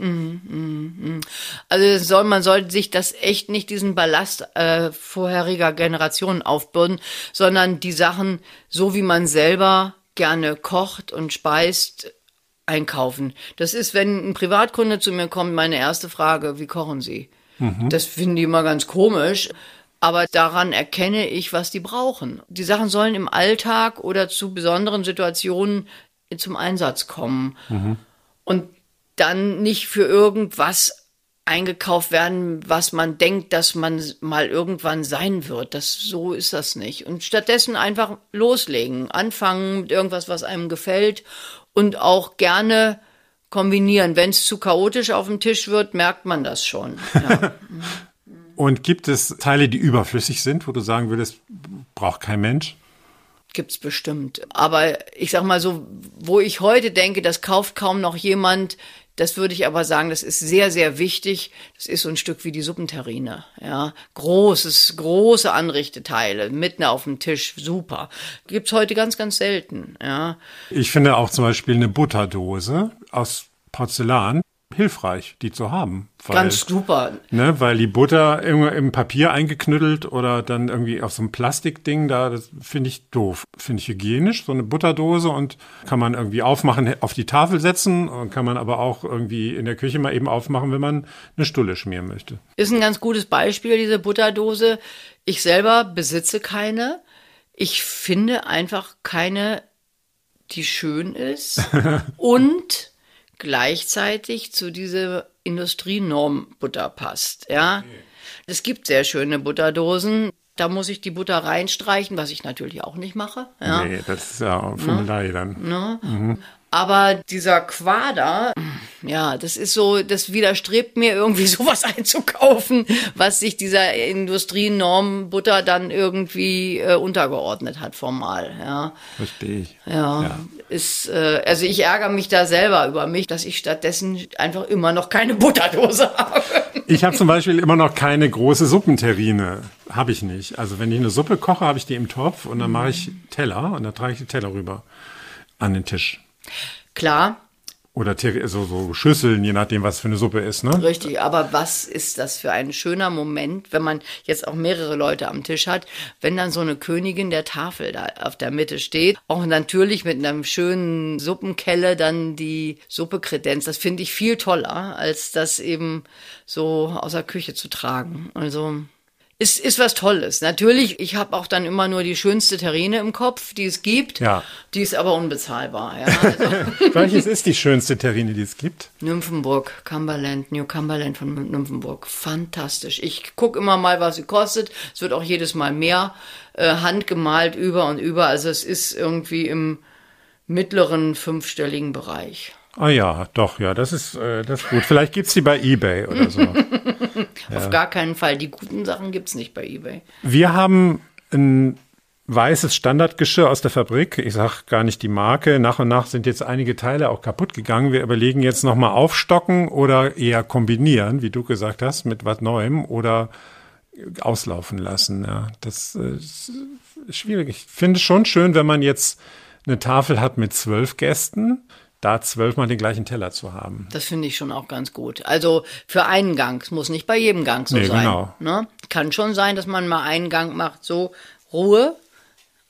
Also soll, man sollte sich das echt nicht diesen Ballast äh, vorheriger Generationen aufbürden, sondern die Sachen, so wie man selber gerne kocht und speist, einkaufen. Das ist, wenn ein Privatkunde zu mir kommt, meine erste Frage, wie kochen Sie? Das finden die immer ganz komisch. Aber daran erkenne ich, was die brauchen. Die Sachen sollen im Alltag oder zu besonderen Situationen zum Einsatz kommen. Und dann nicht für irgendwas eingekauft werden, was man denkt, dass man mal irgendwann sein wird. Das, so ist das nicht. Und stattdessen einfach loslegen, anfangen mit irgendwas, was einem gefällt und auch gerne kombinieren. Wenn es zu chaotisch auf dem Tisch wird, merkt man das schon. Ja. Und gibt es Teile, die überflüssig sind, wo du sagen würdest, braucht kein Mensch? Gibt's bestimmt. Aber ich sag mal so, wo ich heute denke, das kauft kaum noch jemand, das würde ich aber sagen, das ist sehr, sehr wichtig. Das ist so ein Stück wie die Suppenterrine. Ja, großes, große Anrichteteile mitten auf dem Tisch, super. Gibt's heute ganz, ganz selten. Ja, Ich finde auch zum Beispiel eine Butterdose aus Porzellan hilfreich, die zu haben. Weil, ganz super. Ne, weil die Butter im, im Papier eingeknüttelt oder dann irgendwie auf so einem Plastikding, da das finde ich doof. Finde ich hygienisch, so eine Butterdose und kann man irgendwie aufmachen, auf die Tafel setzen und kann man aber auch irgendwie in der Küche mal eben aufmachen, wenn man eine Stulle schmieren möchte. Ist ein ganz gutes Beispiel, diese Butterdose. Ich selber besitze keine. Ich finde einfach keine, die schön ist und gleichzeitig zu dieser Industrienorm Butter passt. Ja, es gibt sehr schöne Butterdosen. Da muss ich die Butter reinstreichen, was ich natürlich auch nicht mache. Ja. Nee, das ist ja Fummelei dann. Aber dieser Quader, ja, das ist so, das widerstrebt mir irgendwie sowas einzukaufen, was sich dieser Industrienorm Butter dann irgendwie äh, untergeordnet hat formal, ja. Verstehe ich. Ja, ist, äh, also ich ärgere mich da selber über mich, dass ich stattdessen einfach immer noch keine Butterdose habe. Ich habe zum Beispiel immer noch keine große Suppenterrine. Habe ich nicht. Also wenn ich eine Suppe koche, habe ich die im Topf und dann mache ich Teller und dann trage ich die Teller rüber an den Tisch. Klar, Oder so, so Schüsseln, je nachdem, was für eine Suppe ist. Ne? Richtig, aber was ist das für ein schöner Moment, wenn man jetzt auch mehrere Leute am Tisch hat, wenn dann so eine Königin der Tafel da auf der Mitte steht, auch natürlich mit einem schönen Suppenkelle dann die Suppe kredenzt. Das finde ich viel toller, als das eben so aus der Küche zu tragen. Also ist, ist was Tolles. Natürlich, ich habe auch dann immer nur die schönste Terrine im Kopf, die es gibt. Ja. Die ist aber unbezahlbar. Ja. Also, Welches ist die schönste Terrine, die es gibt? Nymphenburg, Cumberland, New Cumberland von Nymphenburg. Fantastisch. Ich gucke immer mal, was sie kostet. Es wird auch jedes Mal mehr äh, handgemalt über und über. Also es ist irgendwie im mittleren fünfstelligen Bereich. Ah ja, doch, ja, das ist, äh, das ist gut. Vielleicht gibt's die bei eBay oder so. Auf gar keinen Fall. Die guten Sachen gibt's nicht bei eBay. Wir haben ein weißes Standardgeschirr aus der Fabrik. Ich sag gar nicht die Marke. Nach und nach sind jetzt einige Teile auch kaputt gegangen. Wir überlegen jetzt nochmal aufstocken oder eher kombinieren, wie du gesagt hast, mit was Neuem oder auslaufen lassen. Ja, das äh, ist schwierig. Ich finde es schon schön, wenn man jetzt eine Tafel hat mit zwölf Gästen, da zwölfmal den gleichen Teller zu haben. Das finde ich schon auch ganz gut. Also für einen Gang. Es muss nicht bei jedem Gang so Nee, sein. genau. Ne? Kann schon sein, dass man mal einen Gang macht, so Ruhe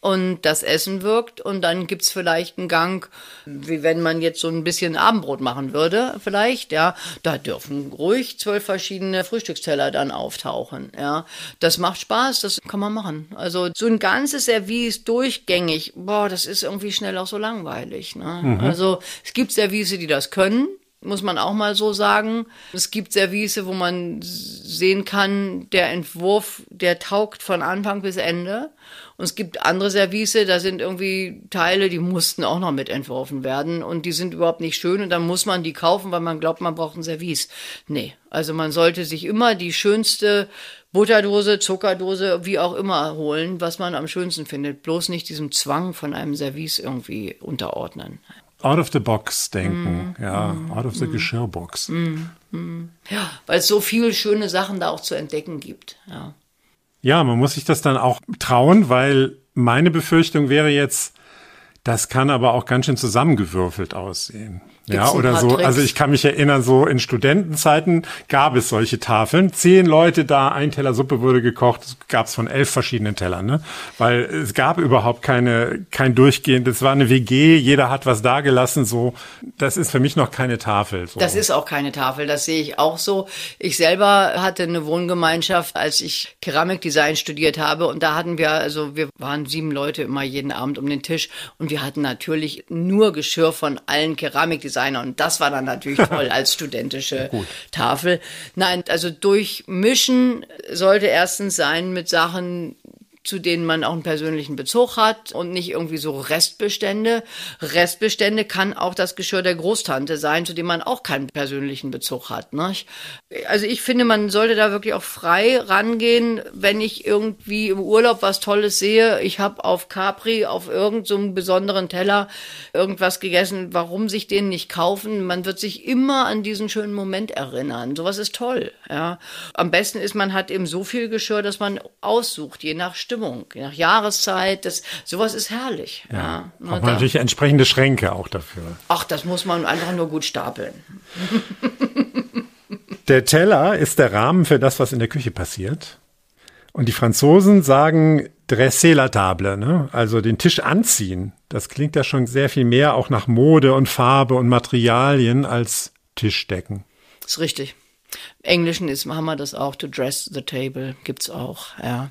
und das Essen wirkt und dann gibt's vielleicht einen Gang, wie wenn man jetzt so ein bisschen Abendbrot machen würde, vielleicht, ja. Da dürfen ruhig zwölf verschiedene Frühstücksteller dann auftauchen, ja. Das macht Spaß, das kann man machen. Also so ein ganzes Service durchgängig, boah, das ist irgendwie schnell auch so langweilig, ne? Also es gibt Service, die das können, muss man auch mal so sagen. Es gibt Service, wo man sehen kann, der Entwurf, der taugt von Anfang bis Ende. Und es gibt andere Service, da sind irgendwie Teile, die mussten auch noch mit entworfen werden und die sind überhaupt nicht schön und dann muss man die kaufen, weil man glaubt, man braucht ein Service. Nee, also man sollte sich immer die schönste Butterdose, Zuckerdose, wie auch immer holen, was man am schönsten findet. Bloß nicht diesem Zwang von einem Service irgendwie unterordnen. Out of the box denken, ja, out of the Geschirrbox. Ja, weil es so viele schöne Sachen da auch zu entdecken gibt. Ja. Ja, man muss sich das dann auch trauen, weil meine Befürchtung wäre jetzt, das kann aber auch ganz schön zusammengewürfelt aussehen. Gibt's ja, oder so. Tricks? Also ich kann mich erinnern, so in Studentenzeiten gab es solche Tafeln. Zehn Leute da, ein Teller Suppe wurde gekocht, gab es von elf verschiedenen Tellern, ne? Weil es gab überhaupt keine, kein durchgehend, es war eine WG, jeder hat was dagelassen, so. Das ist für mich noch keine Tafel. So. Das ist auch keine Tafel, das sehe ich auch so. Ich selber hatte eine Wohngemeinschaft, als ich Keramikdesign studiert habe und da hatten wir, also wir waren sieben Leute immer jeden Abend um den Tisch und wir hatten natürlich nur Geschirr von allen Keramikdesignern und das war dann natürlich toll als studentische Tafel. Nein, also durchmischen sollte erstens sein mit Sachen, zu denen man auch einen persönlichen Bezug hat und nicht irgendwie so Restbestände. Restbestände kann auch das Geschirr der Großtante sein, zu dem man auch keinen persönlichen Bezug hat. Nicht? Also ich finde, man sollte da wirklich auch frei rangehen, wenn ich irgendwie im Urlaub was Tolles sehe. Ich habe auf Capri auf irgendeinem so besonderen Teller irgendwas gegessen. Warum sich den nicht kaufen? Man wird sich immer an diesen schönen Moment erinnern. Sowas ist toll. Ja. Am besten ist, man hat eben so viel Geschirr, dass man aussucht, je nach Stimmung, je nach Jahreszeit. Das, sowas ist herrlich. Ja. Braucht Na, man da- natürlich entsprechende Schränke auch dafür. Ach, das muss man einfach nur gut stapeln. Der Teller ist der Rahmen für das, was in der Küche passiert. Und die Franzosen sagen dresser la table, ne? also den Tisch anziehen. Das klingt ja schon sehr viel mehr auch nach Mode und Farbe und Materialien als Tischdecken. Ist richtig. Englischen ist, haben wir das auch, to dress the table, gibt's auch, ja.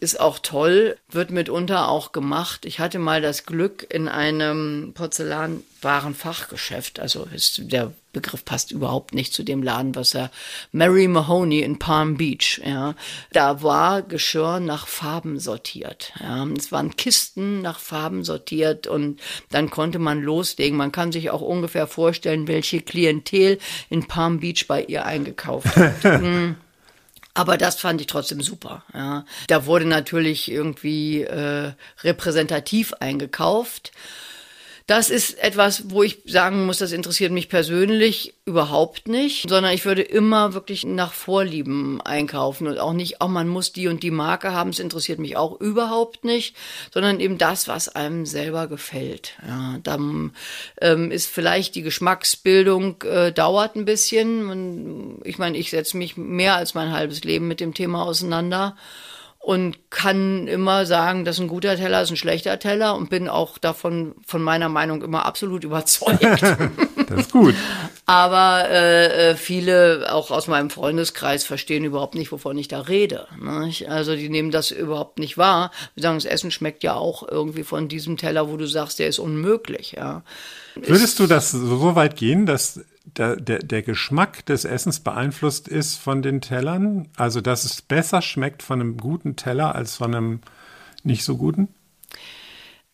Ist auch toll, wird mitunter auch gemacht. Ich hatte mal das Glück in einem Porzellanwarenfachgeschäft, also ist, der Begriff passt überhaupt nicht zu dem Laden, was er, Mary Mahoney in Palm Beach, ja. Da war Geschirr nach Farben sortiert, ja. Es waren Kisten nach Farben sortiert und dann konnte man loslegen. Man kann sich auch ungefähr vorstellen, welche Klientel in Palm Beach bei ihr eingekauft hat. Mm. Aber das fand ich trotzdem super. Ja. Da wurde natürlich irgendwie äh, repräsentativ eingekauft. Das ist etwas, wo ich sagen muss, das interessiert mich persönlich überhaupt nicht, sondern ich würde immer wirklich nach Vorlieben einkaufen und auch nicht, auch man muss die und die Marke haben, es interessiert mich auch überhaupt nicht, sondern eben das, was einem selber gefällt. Ja, dann ähm, ist vielleicht die Geschmacksbildung äh, dauert ein bisschen. Man, ich meine, ich setze mich mehr als mein halbes Leben mit dem Thema auseinander und kann immer sagen, dass ein guter Teller ist ein schlechter Teller und bin auch davon von meiner Meinung immer absolut überzeugt. Das ist gut. Aber äh, äh, viele, auch aus meinem Freundeskreis, verstehen überhaupt nicht, wovon ich da rede. Nicht? Also die nehmen das überhaupt nicht wahr. Wir sagen, das Essen schmeckt ja auch irgendwie von diesem Teller, wo du sagst, der ist unmöglich. Ja. Würdest du das so weit gehen, dass der, der, der Geschmack des Essens beeinflusst ist von den Tellern? Also dass es besser schmeckt von einem guten Teller als von einem nicht so guten?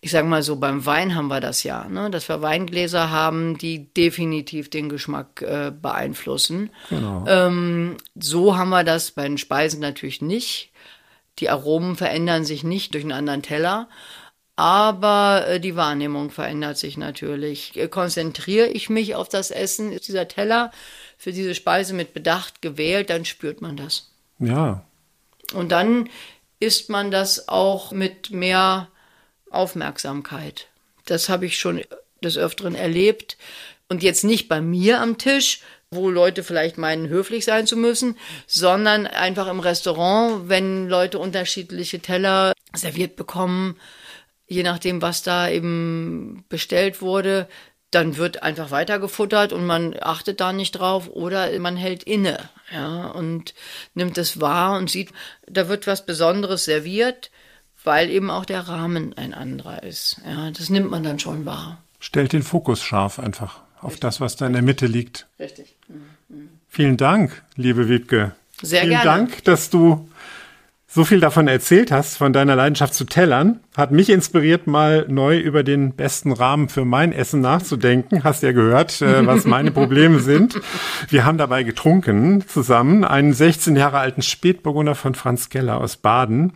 ich sage mal so, beim Wein haben wir das ja, ne? dass wir Weingläser haben, die definitiv den Geschmack äh, beeinflussen. Genau. Ähm, so haben wir das bei den Speisen natürlich nicht. Die Aromen verändern sich nicht durch einen anderen Teller, aber äh, die Wahrnehmung verändert sich natürlich. Äh, konzentriere ich mich auf das Essen, ist dieser Teller für diese Speise mit Bedacht gewählt, dann spürt man das. Ja. Und dann isst man das auch mit mehr Aufmerksamkeit. Das habe ich schon des Öfteren erlebt. Und jetzt nicht bei mir am Tisch, wo Leute vielleicht meinen, höflich sein zu müssen, sondern einfach im Restaurant, wenn Leute unterschiedliche Teller serviert bekommen, je nachdem, was da eben bestellt wurde, dann wird einfach weitergefuttert und man achtet da nicht drauf oder man hält inne, ja, und nimmt es wahr und sieht, da wird was Besonderes serviert weil eben auch der Rahmen ein anderer ist. Ja, das nimmt man dann schon wahr. Stellt den Fokus scharf einfach auf Richtig. das, was da in der Mitte liegt. Richtig. Mhm. Vielen Dank, liebe Wiebke. Sehr Vielen gerne. Dank, dass du so viel davon erzählt hast, von deiner Leidenschaft zu Tellern. Hat mich inspiriert, mal neu über den besten Rahmen für mein Essen nachzudenken. Hast ja gehört, äh, was meine Probleme sind. Wir haben dabei getrunken zusammen einen 16 Jahre alten Spätburgunder von Franz Geller aus Baden.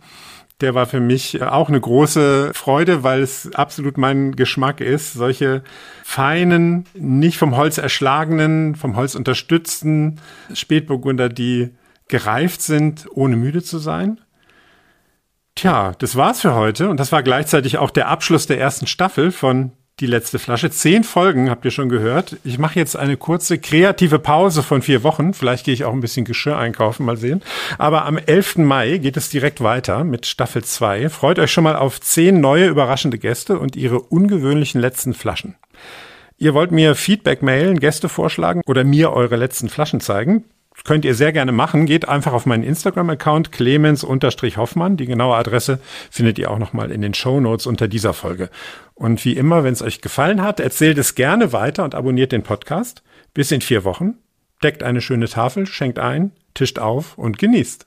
Der war für mich auch eine große Freude, weil es absolut mein Geschmack ist. Solche feinen, nicht vom Holz erschlagenen, vom Holz unterstützten Spätburgunder, die gereift sind, ohne müde zu sein. Tja, das war's für heute und das war gleichzeitig auch der Abschluss der ersten Staffel von die letzte Flasche. Zehn Folgen habt ihr schon gehört. Ich mache jetzt eine kurze kreative Pause von vier Wochen. Vielleicht gehe ich auch ein bisschen Geschirr einkaufen, mal sehen. Aber am 11. Mai geht es direkt weiter mit Staffel 2. Freut euch schon mal auf zehn neue überraschende Gäste und ihre ungewöhnlichen letzten Flaschen. Ihr wollt mir Feedback mailen, Gäste vorschlagen oder mir eure letzten Flaschen zeigen? Könnt ihr sehr gerne machen. Geht einfach auf meinen Instagram-Account clemens-hoffmann. Die genaue Adresse findet ihr auch nochmal in den Show Notes unter dieser Folge. Und wie immer, wenn es euch gefallen hat, erzählt es gerne weiter und abonniert den Podcast. Bis in vier Wochen. Deckt eine schöne Tafel, schenkt ein, tischt auf und genießt.